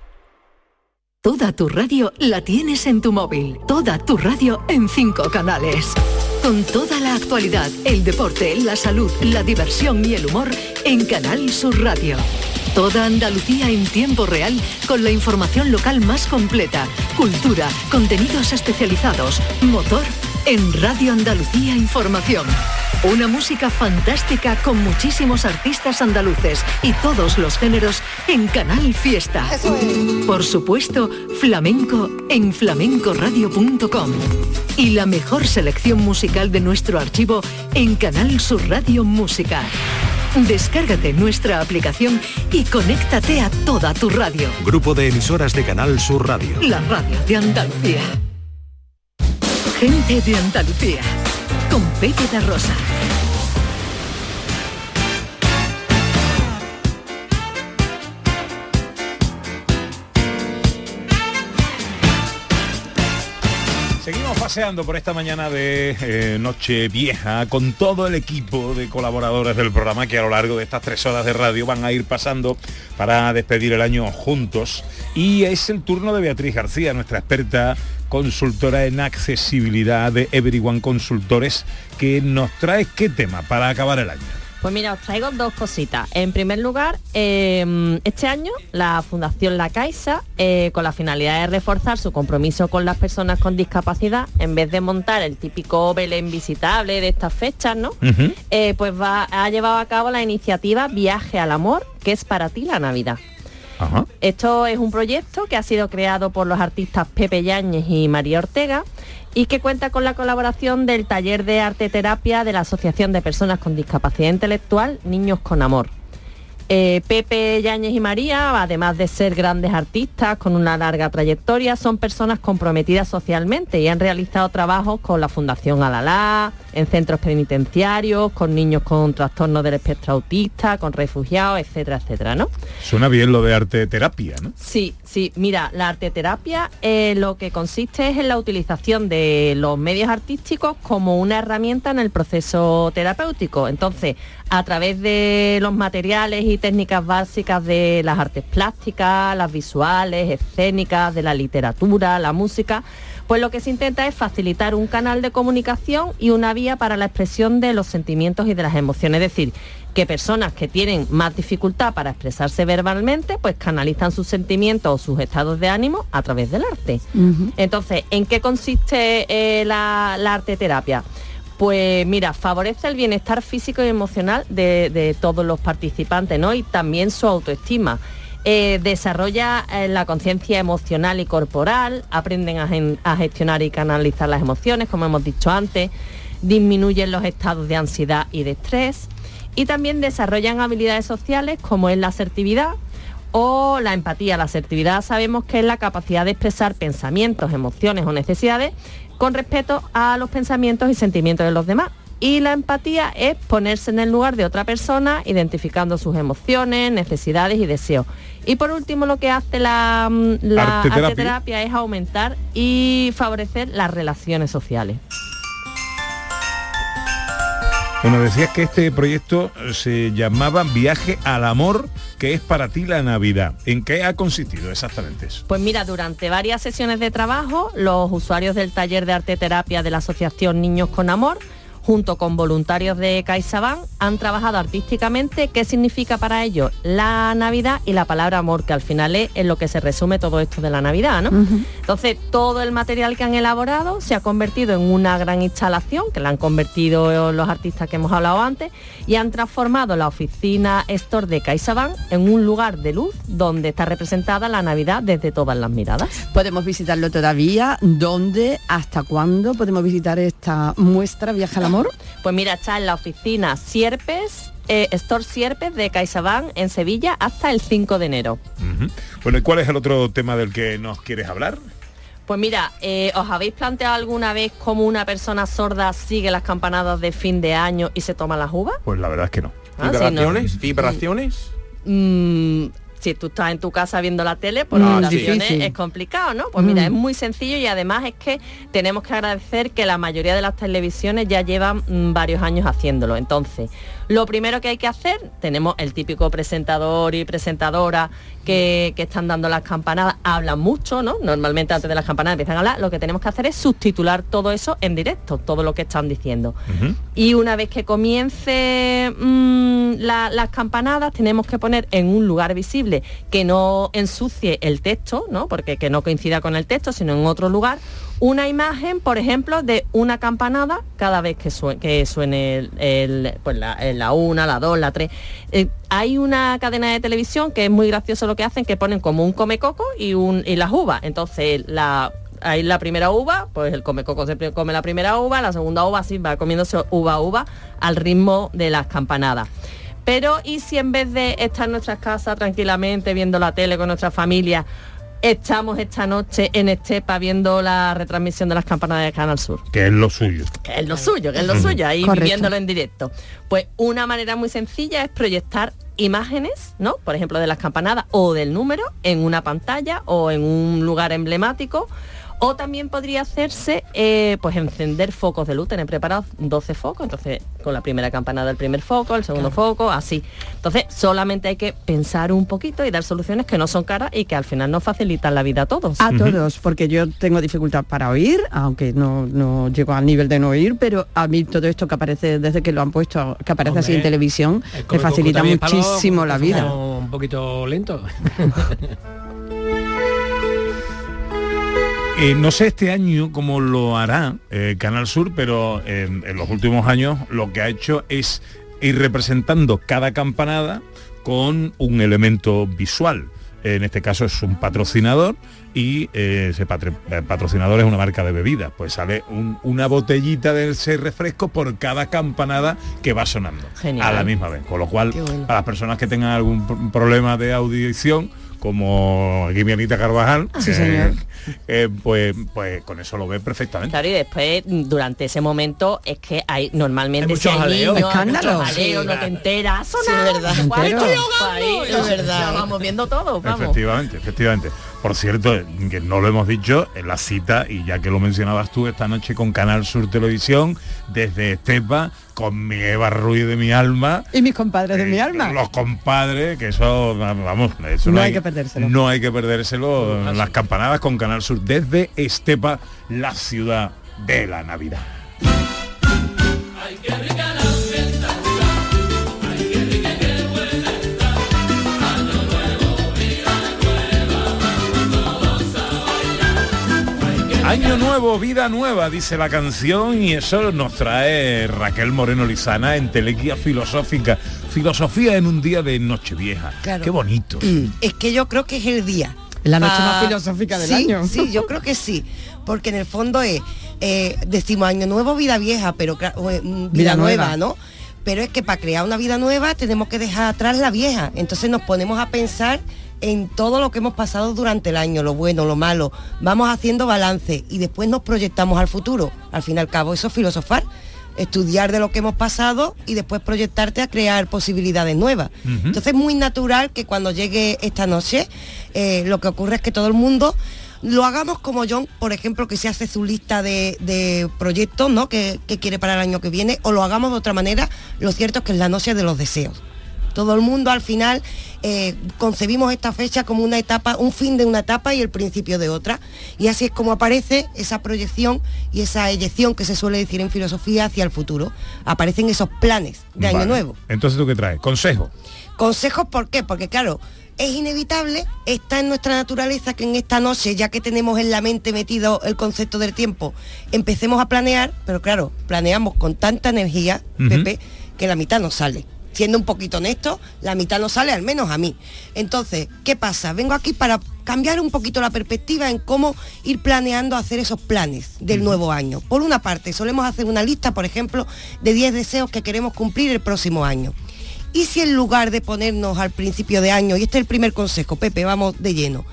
Speaker 3: Toda tu radio la tienes en tu móvil. Toda tu radio en cinco canales. Con toda la actualidad, el deporte, la salud, la diversión y el humor en Canal Sur Radio. Toda Andalucía en tiempo real con la información local más completa, cultura, contenidos especializados, motor en Radio Andalucía Información. Una música fantástica con muchísimos artistas andaluces y todos los géneros en Canal Fiesta. Por supuesto, flamenco en flamencoradio.com. Y la mejor selección musical de nuestro archivo en Canal Sur Radio Música. Descárgate nuestra aplicación y conéctate a toda tu radio.
Speaker 16: Grupo de emisoras de Canal Sur Radio.
Speaker 3: La radio de Andalucía. Gente de Andalucía. Con Pepe de Rosa.
Speaker 4: Seguimos paseando por esta mañana de eh, Noche Vieja con todo el equipo de colaboradores del programa que a lo largo de estas tres horas de radio van a ir pasando para despedir el año juntos. Y es el turno de Beatriz García, nuestra experta consultora en accesibilidad de Everyone Consultores, que nos trae qué tema para acabar el año.
Speaker 10: Pues mira, os traigo dos cositas. En primer lugar, eh, este año la Fundación La Caixa, eh, con la finalidad de reforzar su compromiso con las personas con discapacidad, en vez de montar el típico Belén visitable de estas fechas, ¿no? Eh, pues va, ha llevado a cabo la iniciativa Viaje al Amor, que es para ti la Navidad. Esto es un proyecto que ha sido creado por los artistas Pepe Yáñez y María Ortega y que cuenta con la colaboración del taller de arte terapia de la Asociación de Personas con Discapacidad Intelectual Niños con Amor. Eh, Pepe Yáñez y María, además de ser grandes artistas con una larga trayectoria, son personas comprometidas socialmente y han realizado trabajos con la Fundación Alalá, en centros penitenciarios, con niños con trastornos del espectro autista, con refugiados, etcétera, etcétera, ¿no?
Speaker 4: Suena bien lo de arte terapia, ¿no?
Speaker 10: Sí, sí, mira, la arte terapia eh, lo que consiste es en la utilización de los medios artísticos como una herramienta en el proceso terapéutico. Entonces, a través de los materiales y técnicas básicas de las artes plásticas, las visuales, escénicas, de la literatura, la música, pues lo que se intenta es facilitar un canal de comunicación y una vía para la expresión de los sentimientos y de las emociones. Es decir, que personas que tienen más dificultad para expresarse verbalmente, pues canalizan sus sentimientos o sus estados de ánimo a través del arte. Entonces, ¿en qué consiste eh, la, la arte terapia? Pues mira, favorece el bienestar físico y emocional de, de todos los participantes, ¿no? Y también su autoestima. Eh, desarrolla eh, la conciencia emocional y corporal, aprenden a, a gestionar y canalizar las emociones, como hemos dicho antes, disminuyen los estados de ansiedad y de estrés y también desarrollan habilidades sociales como es la asertividad o la empatía. La asertividad sabemos que es la capacidad de expresar pensamientos, emociones o necesidades con respeto a los pensamientos y sentimientos de los demás. Y la empatía es ponerse en el lugar de otra persona, identificando sus emociones, necesidades y deseos. Y por último, lo que hace la, mm, la
Speaker 4: Arteterapia.
Speaker 10: arteterapia es aumentar y favorecer las relaciones sociales.
Speaker 4: Bueno, decías que este proyecto se llamaba Viaje al Amor, que es para ti la Navidad. ¿En qué ha consistido exactamente eso?
Speaker 10: Pues mira, durante varias sesiones de trabajo, los usuarios del taller de arte terapia de la Asociación Niños con Amor junto con voluntarios de CaixaBank, han trabajado artísticamente qué significa para ellos la Navidad y la palabra amor, que al final es en lo que se resume todo esto de la Navidad, ¿no? Entonces, todo el material que han elaborado se ha convertido en una gran instalación, que la han convertido los artistas que hemos hablado antes, y han transformado la oficina Store de CaixaBank en un lugar de luz donde está representada la Navidad desde todas las miradas.
Speaker 5: Podemos visitarlo todavía. ¿Dónde? ¿Hasta cuándo podemos visitar esta muestra Viaja al Amor?
Speaker 10: Pues mira, está en la oficina Sierpes, eh, Store Sierpes de CaixaBank en Sevilla hasta el 5 de enero.
Speaker 4: Bueno, ¿y cuál es el otro tema del que nos quieres hablar?
Speaker 10: Pues mira, eh, ¿os habéis planteado alguna vez cómo una persona sorda sigue las campanadas de fin de año y se toma las uvas?
Speaker 4: Pues la verdad es que no.
Speaker 10: Ah, sí,
Speaker 7: ¿Vibraciones?
Speaker 10: no.
Speaker 7: ¿Vibraciones?
Speaker 10: Mm, si tú estás en tu casa viendo la tele, por
Speaker 7: Mm,
Speaker 10: es complicado, ¿no? Pues mira,
Speaker 7: Mm.
Speaker 10: es muy sencillo y además es que tenemos que agradecer que la mayoría de las televisiones ya llevan mm, varios años haciéndolo. Entonces, lo primero que hay que hacer, tenemos el típico presentador y presentadora que, que están dando las campanadas, hablan mucho, ¿no? Normalmente antes de las campanadas empiezan a hablar, lo que tenemos que hacer es subtitular todo eso en directo, todo lo que están diciendo. Y una vez que comience mm, la- las campanadas, tenemos que poner en un lugar visible que no ensucie el texto, ¿no? Porque que no coincida con el texto, sino en otro lugar, una imagen, por ejemplo, de una campanada cada vez que, sue- que suene pues la, eh, la una, la dos, la tres. Eh, hay una cadena de televisión que es muy gracioso lo que hacen, que ponen como un comecoco y, y las uvas. Entonces, la, hay la primera uva, pues el comecoco se come la primera uva, la segunda uva así va comiéndose uva a uva al ritmo de las campanadas. Pero ¿y si en vez de estar en nuestras casas tranquilamente viendo la tele con nuestra familia, estamos esta noche en Estepa viendo la retransmisión de las campanadas de Canal Sur?
Speaker 4: Que es lo suyo.
Speaker 10: que es lo suyo, que es lo suyo, ahí
Speaker 4: Correcto.
Speaker 10: viviéndolo en directo. Pues una manera muy sencilla es proyectar imágenes, ¿no? Por ejemplo, de las campanadas o del número en una pantalla o en un lugar emblemático. O también podría hacerse, eh, pues encender focos de luz, tener preparados 12 focos, entonces con la primera campanada el primer foco, el segundo foco, así. Entonces solamente hay que pensar un poquito y dar soluciones que no son caras y que al final nos facilitan la vida a todos.
Speaker 5: A todos, porque yo tengo dificultad para oír, aunque no, no llego al nivel de no oír, pero a mí todo esto que aparece desde que lo han puesto, que aparece así en televisión,
Speaker 6: El
Speaker 5: me facilita muchísimo la
Speaker 6: que
Speaker 5: vida.
Speaker 6: Un poquito lento.
Speaker 4: Eh, no sé este año cómo lo hará eh, Canal Sur, pero eh, en los últimos años lo que ha hecho es ir representando cada campanada con un elemento visual. En este caso es un patrocinador y ese patrocinador es una marca de bebidas. Pues sale un- una botellita de ese refresco por cada campanada que va sonando
Speaker 10: Genial.
Speaker 4: a la misma vez. Con lo cual, a las personas que tengan algún pr- problema de audición, como aquí mi Anita Carvajal,
Speaker 10: Ah, sí,
Speaker 4: eh,
Speaker 10: señor.
Speaker 4: eh, pues, pues con eso lo ve perfectamente.
Speaker 10: Claro, y después, mm, durante ese momento, es que hay normalmente
Speaker 4: Hay
Speaker 10: si
Speaker 4: mucho jaleo.
Speaker 10: niños, hay
Speaker 4: Escándalo.
Speaker 10: mucho jaleo,
Speaker 4: Sí,
Speaker 10: no
Speaker 4: claro.
Speaker 10: te enteras.
Speaker 8: Sí, es verdad.
Speaker 10: Estoy ahogando,
Speaker 8: es verdad.
Speaker 10: Vamos viendo todo, vamos.
Speaker 4: Efectivamente, efectivamente. Por cierto, que no lo hemos dicho, en la cita, y ya que lo mencionabas tú esta noche con Canal Sur Televisión, desde Estepa, con mi Eva Ruiz de mi alma,
Speaker 5: Y mis compadres de mi alma.
Speaker 4: los compadres, que eso, vamos, eso
Speaker 5: No hay que perdérselo.
Speaker 4: No hay que perdérselo, las campanadas con Canal Sur desde Estepa, la ciudad de la Navidad. Año nuevo, vida nueva, dice la canción, y eso nos trae Raquel Moreno Lizana en Telequia Filosófica. Filosofía en un día de Nochevieja.
Speaker 8: Claro.
Speaker 4: Qué bonito.
Speaker 8: Es que yo creo que es el día.
Speaker 5: La noche
Speaker 8: Ah,
Speaker 5: más filosófica del
Speaker 8: sí,
Speaker 5: año.
Speaker 8: Sí, yo creo que sí. Porque en el fondo es, eh, decimos año nuevo, vida vieja, pero eh, mm, vida,
Speaker 5: Vida
Speaker 8: nueva,
Speaker 5: nueva.
Speaker 8: ¿no? Pero es que para crear una vida nueva tenemos que dejar atrás la vieja. Entonces nos ponemos a pensar en todo lo que hemos pasado durante el año, lo bueno, lo malo. Vamos haciendo balance y después nos proyectamos al futuro. Al fin y al cabo, eso es filosofar. Estudiar de lo que hemos pasado y después proyectarte a crear posibilidades nuevas. Entonces es muy natural que cuando llegue esta noche, eh, lo que ocurre es que todo el mundo lo hagamos como John, por ejemplo, que se hace su lista de, de proyectos ¿no? que, que quiere para el año que viene, o lo hagamos de otra manera, lo cierto es que es la noche de los deseos. Todo el mundo al final eh, concebimos esta fecha como una etapa, un fin de una etapa y el principio de otra. Y así es como aparece esa proyección y esa eyección que se suele decir en filosofía hacia el futuro. Aparecen esos planes de año nuevo.
Speaker 4: Entonces, ¿tú qué traes? Consejo.
Speaker 8: Consejos, ¿por qué? Porque claro, es inevitable, está en nuestra naturaleza que en esta noche, ya que tenemos en la mente metido el concepto del tiempo, empecemos a planear, pero claro, planeamos con tanta energía. Pepe, que la mitad no sale. Siendo un poquito honesto, la mitad no sale, al menos a mí. Entonces, ¿qué pasa? Vengo aquí para cambiar un poquito la perspectiva en cómo ir planeando hacer esos planes del nuevo año. Por una parte, solemos hacer una lista, por ejemplo, de 10 deseos que queremos cumplir el próximo año. Y si en lugar de ponernos al principio de año, y este es el primer consejo, Pepe, vamos de lleno,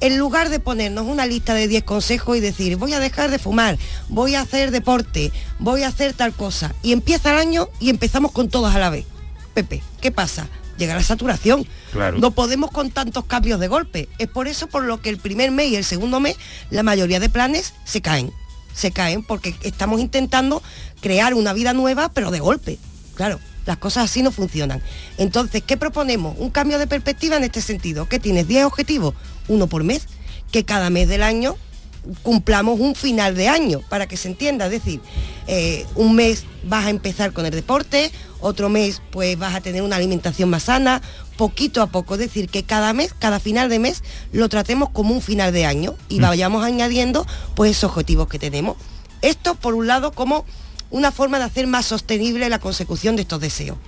Speaker 8: en lugar de ponernos una lista de 10 consejos y decir, voy a dejar de fumar, voy a hacer deporte, voy a hacer tal cosa, y empieza el año y empezamos con todas a la vez. Pepe, ¿qué pasa? Llega la saturación.
Speaker 4: Claro.
Speaker 8: No podemos con tantos cambios de golpe. Es por eso por lo que el primer mes y el segundo mes, la mayoría de planes se caen. Se caen porque estamos intentando crear una vida nueva, pero de golpe. Claro, las cosas así no funcionan. Entonces, ¿qué proponemos? Un cambio de perspectiva en este sentido. ¿Qué tienes? 10 objetivos, uno por mes, que cada mes del año cumplamos un final de año, para que se entienda. Es decir, eh, un mes vas a empezar con el deporte, otro mes pues vas a tener una alimentación más sana, poquito a poco. Es decir, que cada mes, cada final de mes, lo tratemos como un final de año y
Speaker 17: Mm.
Speaker 8: vayamos añadiendo pues esos objetivos que tenemos. Esto, por un lado, como una forma de hacer más sostenible la consecución de estos deseos.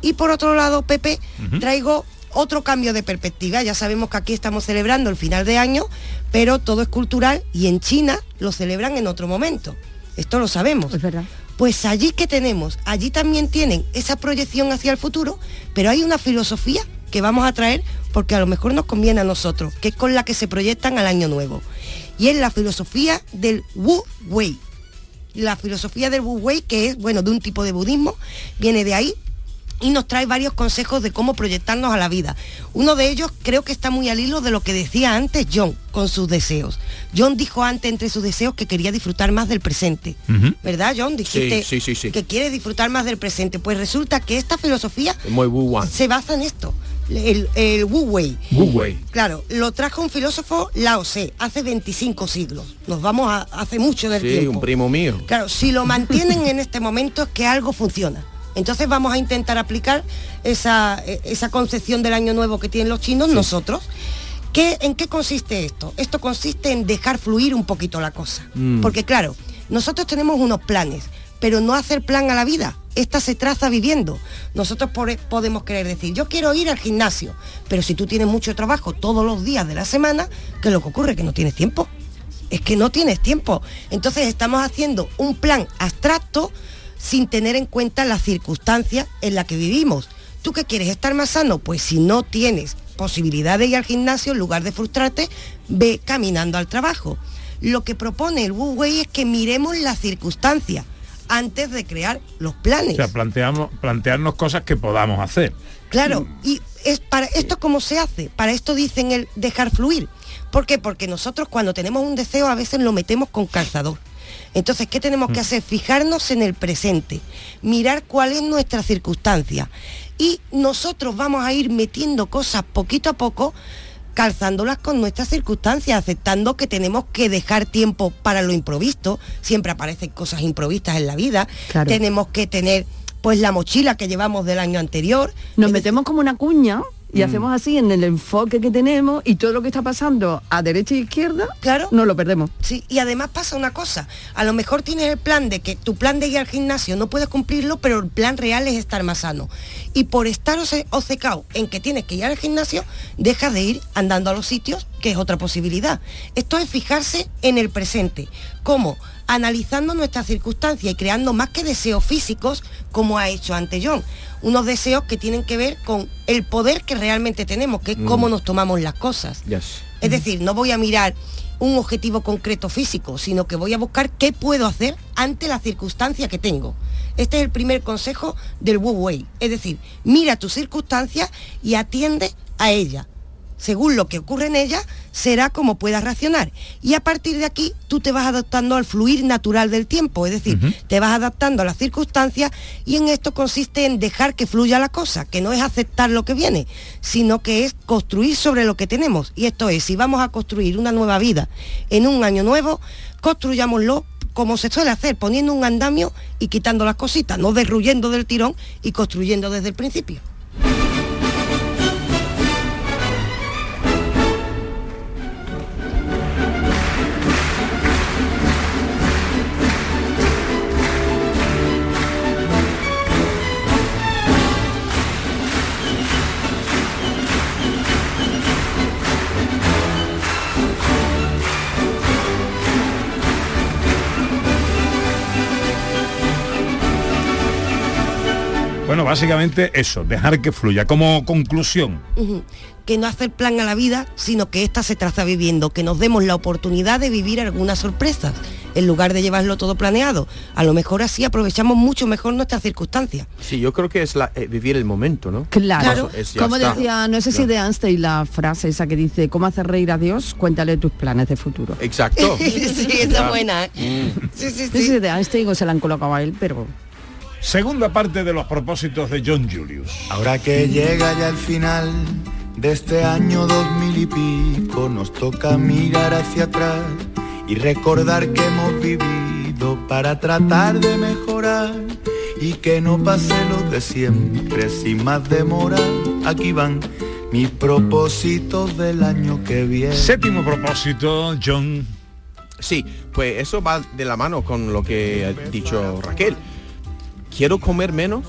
Speaker 8: Y por otro lado, Pepe, traigo otro cambio de perspectiva. Ya sabemos que aquí estamos celebrando el final de año, pero todo es cultural y en China lo celebran en otro momento. Esto lo sabemos.
Speaker 5: Es verdad.
Speaker 8: Pues allí que tenemos, allí también tienen esa proyección hacia el futuro, pero hay una filosofía que vamos a traer porque a lo mejor nos conviene a nosotros, que es con la que se proyectan al año nuevo. Y es la filosofía del Wu Wei. La filosofía del Wu Wei, que es, bueno, de un tipo de budismo, viene de ahí y nos trae varios consejos de cómo proyectarnos a la vida. Uno de ellos creo que está muy al hilo de lo que decía antes John con sus deseos. John dijo antes entre sus deseos que quería disfrutar más del presente. ¿Verdad, John? Dijiste
Speaker 7: sí, sí, sí.
Speaker 8: que quiere disfrutar más del presente. Pues resulta que esta filosofía
Speaker 7: Muy
Speaker 8: se basa en esto, el, el Wu Wei.
Speaker 4: Wu Wei.
Speaker 8: Claro, lo trajo un filósofo Lao Tse hace 25 siglos. Nos vamos a hace mucho del
Speaker 7: Sí,
Speaker 8: tiempo.
Speaker 7: un primo mío.
Speaker 8: Claro, si lo mantienen en este momento es que algo funciona. Entonces vamos a intentar aplicar esa, eh, esa concepción del año nuevo que tienen los chinos nosotros. ¿Qué, ¿En qué consiste esto? Esto consiste en dejar fluir un poquito la cosa.
Speaker 17: Mm.
Speaker 8: Porque claro, nosotros tenemos unos planes, pero no hacer plan a la vida. Esta se traza viviendo. Nosotros podemos querer decir, yo quiero ir al gimnasio, pero si tú tienes mucho trabajo todos los días de la semana, ¿qué es lo que ocurre? Que no tienes tiempo es que no tienes tiempo. Entonces estamos haciendo un plan abstracto sin tener en cuenta las circunstancias en las que vivimos. ¿Tú qué quieres? ¿Estar más sano? Pues si no tienes posibilidad de ir al gimnasio, en lugar de frustrarte, ve caminando al trabajo. Lo que propone el Wu Wei es que miremos las circunstancias antes de crear los planes.
Speaker 4: O sea, planteamos, plantearnos cosas que podamos hacer.
Speaker 8: Claro, y es para esto cómo se hace, para esto dicen el dejar fluir. ¿Por qué? Porque nosotros cuando tenemos un deseo a veces lo metemos con calzador. Entonces, ¿qué tenemos que hacer? Fijarnos en el presente, mirar cuál es nuestra circunstancia. Y nosotros vamos a ir metiendo cosas poquito a poco, calzándolas con nuestras circunstancias, aceptando que tenemos que dejar tiempo para lo improvisto. Siempre aparecen cosas improvistas en la vida.
Speaker 5: Claro.
Speaker 8: Tenemos que tener pues la mochila que llevamos del año anterior.
Speaker 5: Nos metemos como una cuña y
Speaker 8: Mm.
Speaker 5: hacemos así en el enfoque que tenemos y todo lo que está pasando a derecha e izquierda,
Speaker 8: claro,
Speaker 5: no lo perdemos.
Speaker 8: Sí, y además pasa una cosa, a lo mejor tienes el plan de que tu plan de ir al gimnasio no puedes cumplirlo, pero el plan real es estar más sano. Y por estar obce- obcecado en que tienes que ir al gimnasio, dejas de ir andando a los sitios, que es otra posibilidad. Esto es fijarse en el presente. ¿Cómo? Analizando nuestras circunstancias y creando más que deseos físicos, como ha hecho ante John. Unos deseos que tienen que ver con el poder que realmente tenemos, que es
Speaker 7: Mm.
Speaker 8: cómo nos tomamos las cosas.
Speaker 7: Yes.
Speaker 8: Es decir, no voy a mirar un objetivo concreto físico, sino que voy a buscar qué puedo hacer ante la circunstancia que tengo. Este es el primer consejo del Wu Wei. Es decir, mira tu circunstancia y atiende a ella. Según lo que ocurre en ella, será como puedas reaccionar. Y a partir de aquí tú te vas adaptando al fluir natural del tiempo, es decir, te vas adaptando a las circunstancias y en esto consiste en dejar que fluya la cosa, que no es aceptar lo que viene, sino que es construir sobre lo que tenemos. Y esto es, si vamos a construir una nueva vida en un año nuevo, construyámoslo como se suele hacer, poniendo un andamio y quitando las cositas, no derruyendo del tirón y construyendo desde el principio.
Speaker 4: Bueno, básicamente eso, dejar que fluya. Como conclusión.
Speaker 8: Que no hacer plan a la vida, sino que ésta se traza viviendo, que nos demos la oportunidad de vivir algunas sorpresas, en lugar de llevarlo todo planeado. A lo mejor así aprovechamos mucho mejor nuestras circunstancias.
Speaker 7: Sí, yo creo que es la- eh, vivir el momento, ¿no?
Speaker 5: Claro,
Speaker 7: es,
Speaker 5: como
Speaker 7: está.
Speaker 5: decía, no sé si
Speaker 7: Ya.
Speaker 5: de Einstein la frase esa que dice, ¿cómo hacer reír a Dios? Cuéntale tus planes de futuro.
Speaker 7: Exacto.
Speaker 8: sí, esa es buena. ¿eh? Sí, sí,
Speaker 5: No sé
Speaker 8: sí.
Speaker 5: si de Einstein o se la han colocado a él, pero...
Speaker 4: segunda parte de los propósitos de John Julius.
Speaker 17: Ahora que llega ya el final de este año dos mil y pico, nos toca mirar hacia atrás y recordar que hemos vivido para tratar de mejorar y que no pase lo de siempre sin más demora. Aquí van mis propósitos del año que viene.
Speaker 4: Séptimo propósito, John.
Speaker 7: Sí, pues eso va de la mano con lo que ha dicho Raquel. Quiero comer menos,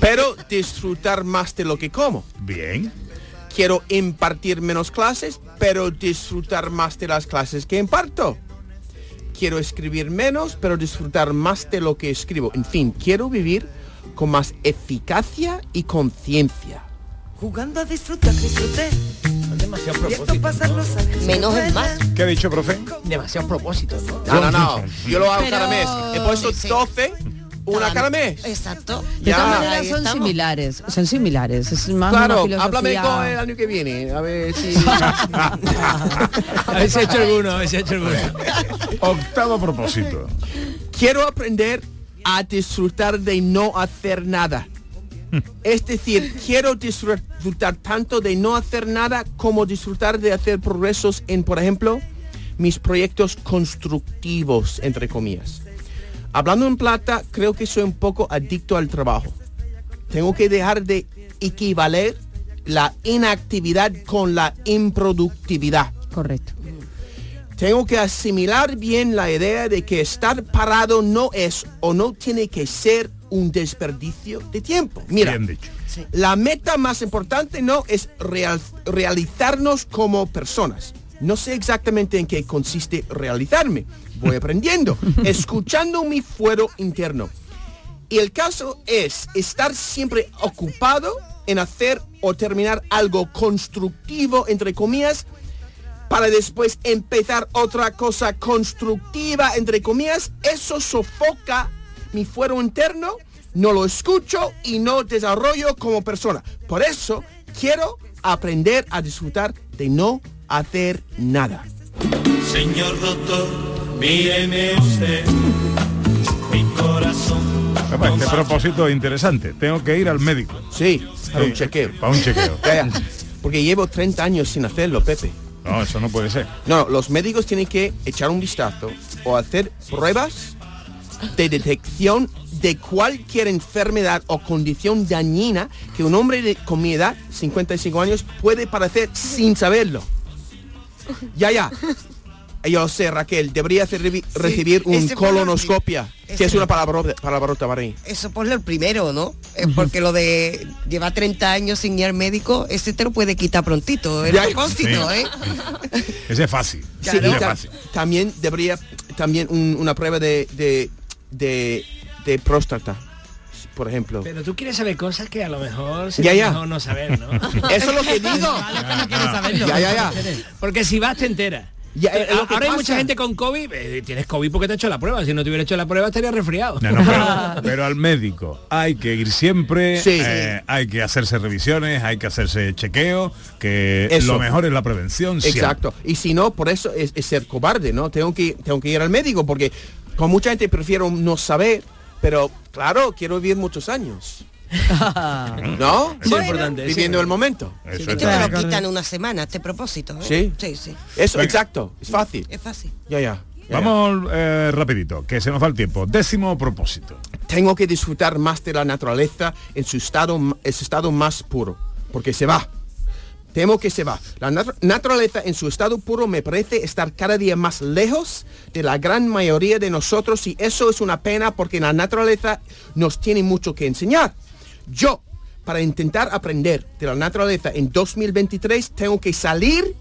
Speaker 7: pero disfrutar más de lo que como.
Speaker 4: Bien.
Speaker 7: Quiero impartir menos clases, pero disfrutar más de las clases que imparto. Quiero escribir menos, pero disfrutar más de lo que escribo. En fin, quiero vivir con más eficacia y conciencia.
Speaker 18: Jugando a disfrutar, disfruté.
Speaker 6: Demasiado
Speaker 18: años.
Speaker 8: Menos es más.
Speaker 4: ¿Qué ha dicho, profe?
Speaker 6: Demasiados propósitos, ¿no?
Speaker 7: No, no, no. Yo lo hago
Speaker 8: Pero-
Speaker 7: cada mes. He puesto
Speaker 8: Sí, sí.
Speaker 7: 12, una cada mes.
Speaker 8: Exacto.
Speaker 5: De
Speaker 7: Ya.
Speaker 5: todas maneras son
Speaker 8: estamos.
Speaker 5: similares, son similares. Es más
Speaker 7: Claro,
Speaker 5: filosofía...
Speaker 7: háblame con el año que viene. A ver si...
Speaker 6: A ver si ha hecho alguno, a ver si ha hecho alguno.
Speaker 4: Octavo propósito.
Speaker 7: Quiero aprender a disfrutar de no hacer nada. Es decir, quiero disfrutar tanto de no hacer nada como disfrutar de hacer progresos en, por ejemplo, mis proyectos constructivos, entre comillas. Hablando en plata, creo que soy un poco adicto al trabajo. Tengo que dejar de equivaler la inactividad con la improductividad.
Speaker 5: Correcto.
Speaker 7: Tengo que asimilar bien la idea de que estar parado no es o no tiene que ser un desperdicio de tiempo. Mira,
Speaker 4: Bien dicho.
Speaker 7: la meta más importante no es real- realizarnos como personas. No sé exactamente en qué consiste realizarme. Voy aprendiendo, escuchando mi fuero interno. Y el caso es estar siempre ocupado en hacer o terminar algo constructivo, entre comillas, para después empezar otra cosa constructiva, entre comillas. Eso sofoca mi fuero interno, no lo escucho y no desarrollo como persona. Por eso quiero aprender a disfrutar de no hacer nada.
Speaker 11: Señor doctor, míreme usted, mi corazón.
Speaker 4: Epa, Este propósito es interesante. Tengo que ir al médico.
Speaker 7: Sí, para un chequeo.
Speaker 4: Para un chequeo.
Speaker 7: Porque llevo 30 años sin hacerlo, Pepe.
Speaker 4: No, eso no puede ser.
Speaker 7: No, los médicos tienen que echar un vistazo o hacer pruebas de detección de cualquier enfermedad o condición dañina que un hombre de, con mi edad, 55 años, puede padecer sin saberlo. Ya, ya. Yo sé, Raquel, debería hacer- recibir un colonoscopia, que es una palabra palabrota para mí.
Speaker 8: Eso ponle el primero, ¿no? Es porque lo de llevar 30 años sin ir al médico, ese te lo puede quitar prontito. El
Speaker 7: Ya,
Speaker 8: propósito,
Speaker 4: sí.
Speaker 8: ¿eh?
Speaker 4: Ese es fácil.
Speaker 7: Sí,
Speaker 4: Ese es fácil.
Speaker 7: también debería también un- una prueba de, de, de, de próstata, por ejemplo.
Speaker 6: Pero tú quieres saber cosas que a lo mejor
Speaker 7: Ya,
Speaker 6: sería
Speaker 7: ya.
Speaker 6: mejor no saber, ¿no?
Speaker 7: Eso es lo que digo.
Speaker 6: saberlo.
Speaker 7: Ya, ya, ya.
Speaker 6: Porque si vas te enteras.
Speaker 7: Ya, eh,
Speaker 6: Ahora hay mucha gente con COVID, eh, tienes COVID porque te ha hecho la prueba. Si no te hubiera hecho la prueba estaría resfriado.
Speaker 4: No, no, pero, pero al médico hay que ir siempre,
Speaker 7: Sí.
Speaker 4: eh, hay que hacerse revisiones, hay que hacerse chequeo, que
Speaker 7: Eso.
Speaker 4: lo mejor es la prevención. siempre.
Speaker 7: Exacto. Y si no, por eso es, es ser cobarde, ¿no? Tengo que, tengo que ir al médico porque con mucha gente prefiero no saber, pero claro, quiero vivir muchos años. ¿No?
Speaker 6: Es importante, sí.
Speaker 7: Viviendo el momento.
Speaker 4: Eso
Speaker 8: te lo quitan una semana, este propósito. ¿eh?
Speaker 7: Sí.
Speaker 8: Sí, sí.
Speaker 7: Eso,
Speaker 4: Venga.
Speaker 7: exacto. Es fácil.
Speaker 8: Es fácil.
Speaker 7: Ya, ya. ya,
Speaker 4: Vamos eh, rapidito, que se nos va el tiempo. Décimo propósito.
Speaker 7: Tengo que disfrutar más de la naturaleza en su estado, en su estado más puro, porque se va. Temo que se va. La nat- naturaleza en su estado puro me parece estar cada día más lejos de la gran mayoría de nosotros y eso es una pena porque la naturaleza nos tiene mucho que enseñar. Yo, para intentar aprender de la naturaleza en 2023, tengo que salir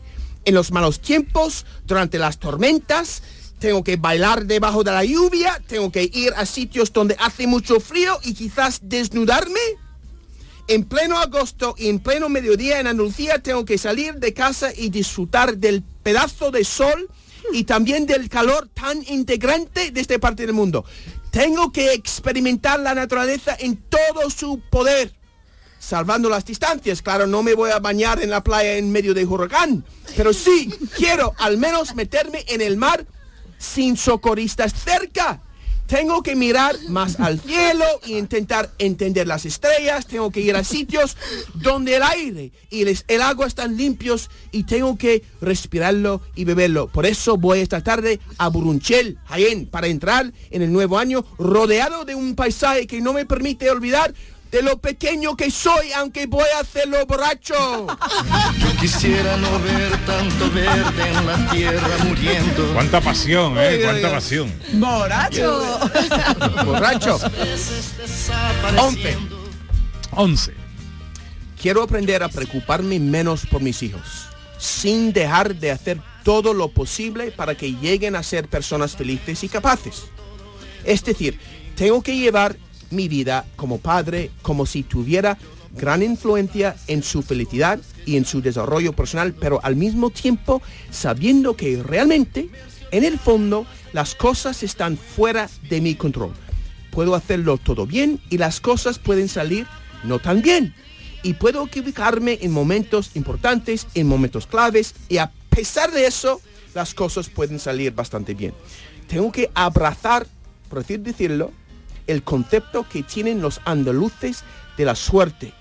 Speaker 7: en los malos tiempos, durante las tormentas, tengo que bailar debajo de la lluvia, tengo que ir a sitios donde hace mucho frío y quizás desnudarme. En pleno agosto y en pleno mediodía en Andalucía tengo que salir de casa y disfrutar del pedazo de sol y también del calor tan integrante de esta parte del mundo. Tengo que experimentar la naturaleza en todo su poder. Salvando las distancias, claro, no me voy a bañar en la playa en medio de huracán, pero sí quiero al menos meterme en el mar sin socorristas cerca. Tengo que mirar más al cielo e intentar entender las estrellas. Tengo que ir a sitios donde el aire y el, agua están limpios y tengo que respirarlo y beberlo. Por eso voy esta tarde a Burunchel, Jaén, para entrar en el nuevo año rodeado de un paisaje que no me permite olvidar de lo pequeño que soy, aunque voy a hacerlo borracho.
Speaker 11: Quisiera no ver tanto verde en la tierra muriendo.
Speaker 4: Cuánta pasión, eh,
Speaker 7: Ay,
Speaker 4: cuánta pasión.
Speaker 5: ¡Moracho!
Speaker 7: borracho. 11.
Speaker 4: 11.
Speaker 7: Quiero aprender a preocuparme menos por mis hijos, sin dejar de hacer todo lo posible para que lleguen a ser personas felices y capaces. Es decir, tengo que llevar mi vida como padre como si tuviera gran influencia en su felicidad y en su desarrollo personal, pero al mismo tiempo sabiendo que realmente, en el fondo, las cosas están fuera de mi control. Puedo hacerlo todo bien y las cosas pueden salir no tan bien. Y puedo equivocarme en momentos importantes, en momentos claves, y a pesar de eso, las cosas pueden salir bastante bien. Tengo que abrazar, por decirlo, el concepto que tienen los andaluces de la suerte.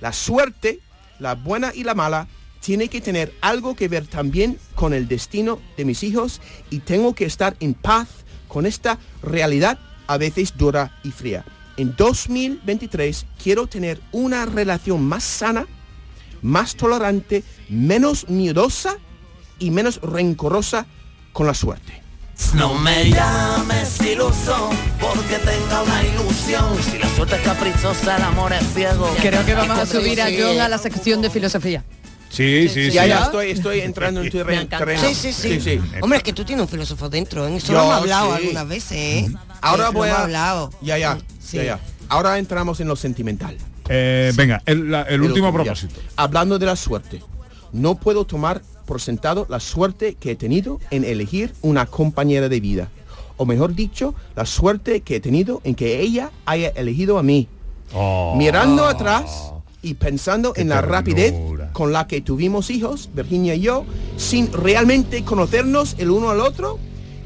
Speaker 7: La suerte, la buena y la mala, tiene que tener algo que ver también con el destino de mis hijos y tengo que estar en paz con esta realidad a veces dura y fría. En 2023 quiero tener una relación más sana, más tolerante, menos miedosa y menos rencorosa con la suerte.
Speaker 19: No me llames iluso porque tenga una ilusión. Si la suerte es caprichosa, el amor es ciego.
Speaker 5: Creo que vamos a subir a. John a la sección de filosofía.
Speaker 4: Sí, sí, sí.
Speaker 7: ya, ya estoy, estoy entrando en tu re- terreno.
Speaker 8: Sí, sí, sí, Hombre, es que tú tienes un filósofo dentro, ¿eh? eso
Speaker 7: Yo
Speaker 8: lo hemos hablado
Speaker 7: sí.
Speaker 8: algunas veces, ¿eh?
Speaker 7: Ahora voy a...
Speaker 8: hablado.
Speaker 7: Ya, ya,
Speaker 8: Sí.
Speaker 7: ya, ya. Ahora entramos en lo sentimental.
Speaker 4: Eh, venga, el, la- el último propósito.
Speaker 7: Hablando de la suerte, no puedo tomar por sentado la suerte que he tenido en elegir una compañera de vida. O mejor dicho, la suerte que he tenido en que ella haya elegido a mí.
Speaker 4: Oh.
Speaker 7: Mirando atrás y pensando en la
Speaker 4: ternura.
Speaker 7: rapidez con la que tuvimos hijos, Virginia y yo, sin realmente conocernos el uno al otro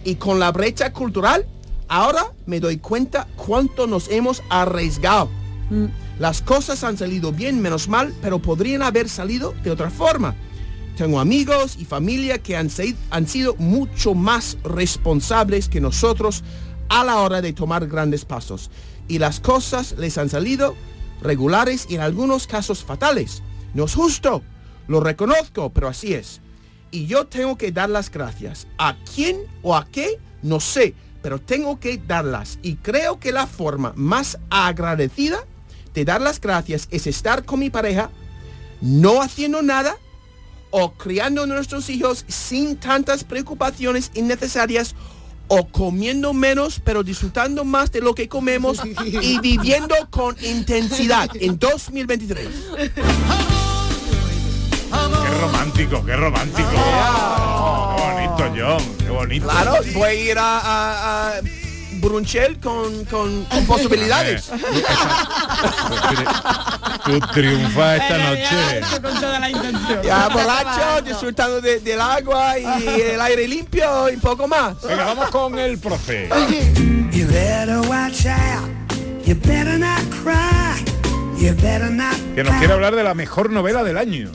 Speaker 7: y con la brecha cultural, ahora me doy cuenta cuánto nos hemos arriesgado. Las cosas han salido bien, menos mal, pero podrían haber salido de otra forma. Tengo amigos y familia que han, sido mucho más responsables que nosotros a la hora de tomar grandes pasos. Y las cosas les han salido regulares y en algunos casos fatales. No es justo, lo reconozco, pero así es. Y yo tengo que dar las gracias. ¿A quién o a qué? No sé, pero tengo que darlas. Y creo que la forma más agradecida de dar las gracias es estar con mi pareja, no haciendo nada o criando a nuestros hijos sin tantas preocupaciones innecesarias o comiendo menos pero disfrutando más de lo que comemos y viviendo con intensidad en 2023.
Speaker 4: Qué romántico, qué romántico. Oh, qué bonito, John, qué bonito.
Speaker 7: Claro, voy a ir a, a- a Brunchel con, con, con posibilidades.
Speaker 4: Tú triunfas esta noche.
Speaker 5: Con toda la intención.
Speaker 7: Ya borracho, disfrutando de- del agua y el aire limpio y poco más.
Speaker 4: Venga, vamos con el profe.
Speaker 11: You better watch out. You better not cry. You better not
Speaker 4: Que nos quiere hablar de la mejor novela del año.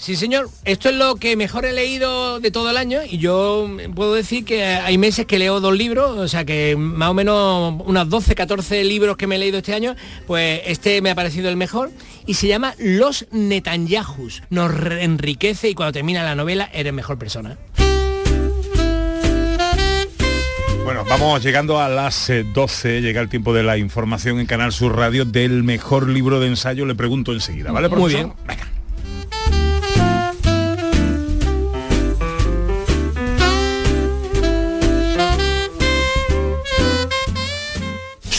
Speaker 6: Sí, señor. Esto es lo que mejor he leído de todo el año y yo puedo decir que hay meses que leo dos libros, o sea que más o menos unas 12, 14 libros que me he leído este año, pues este me ha parecido el mejor y se llama Los Netanyahus. Nos enriquece y cuando termina la novela eres mejor persona.
Speaker 4: Bueno, vamos llegando a las eh, 12, llega el tiempo de la información en Canal Sur Radio del mejor libro de ensayo, le pregunto enseguida, ¿vale,
Speaker 6: Muy bien.
Speaker 4: Venga.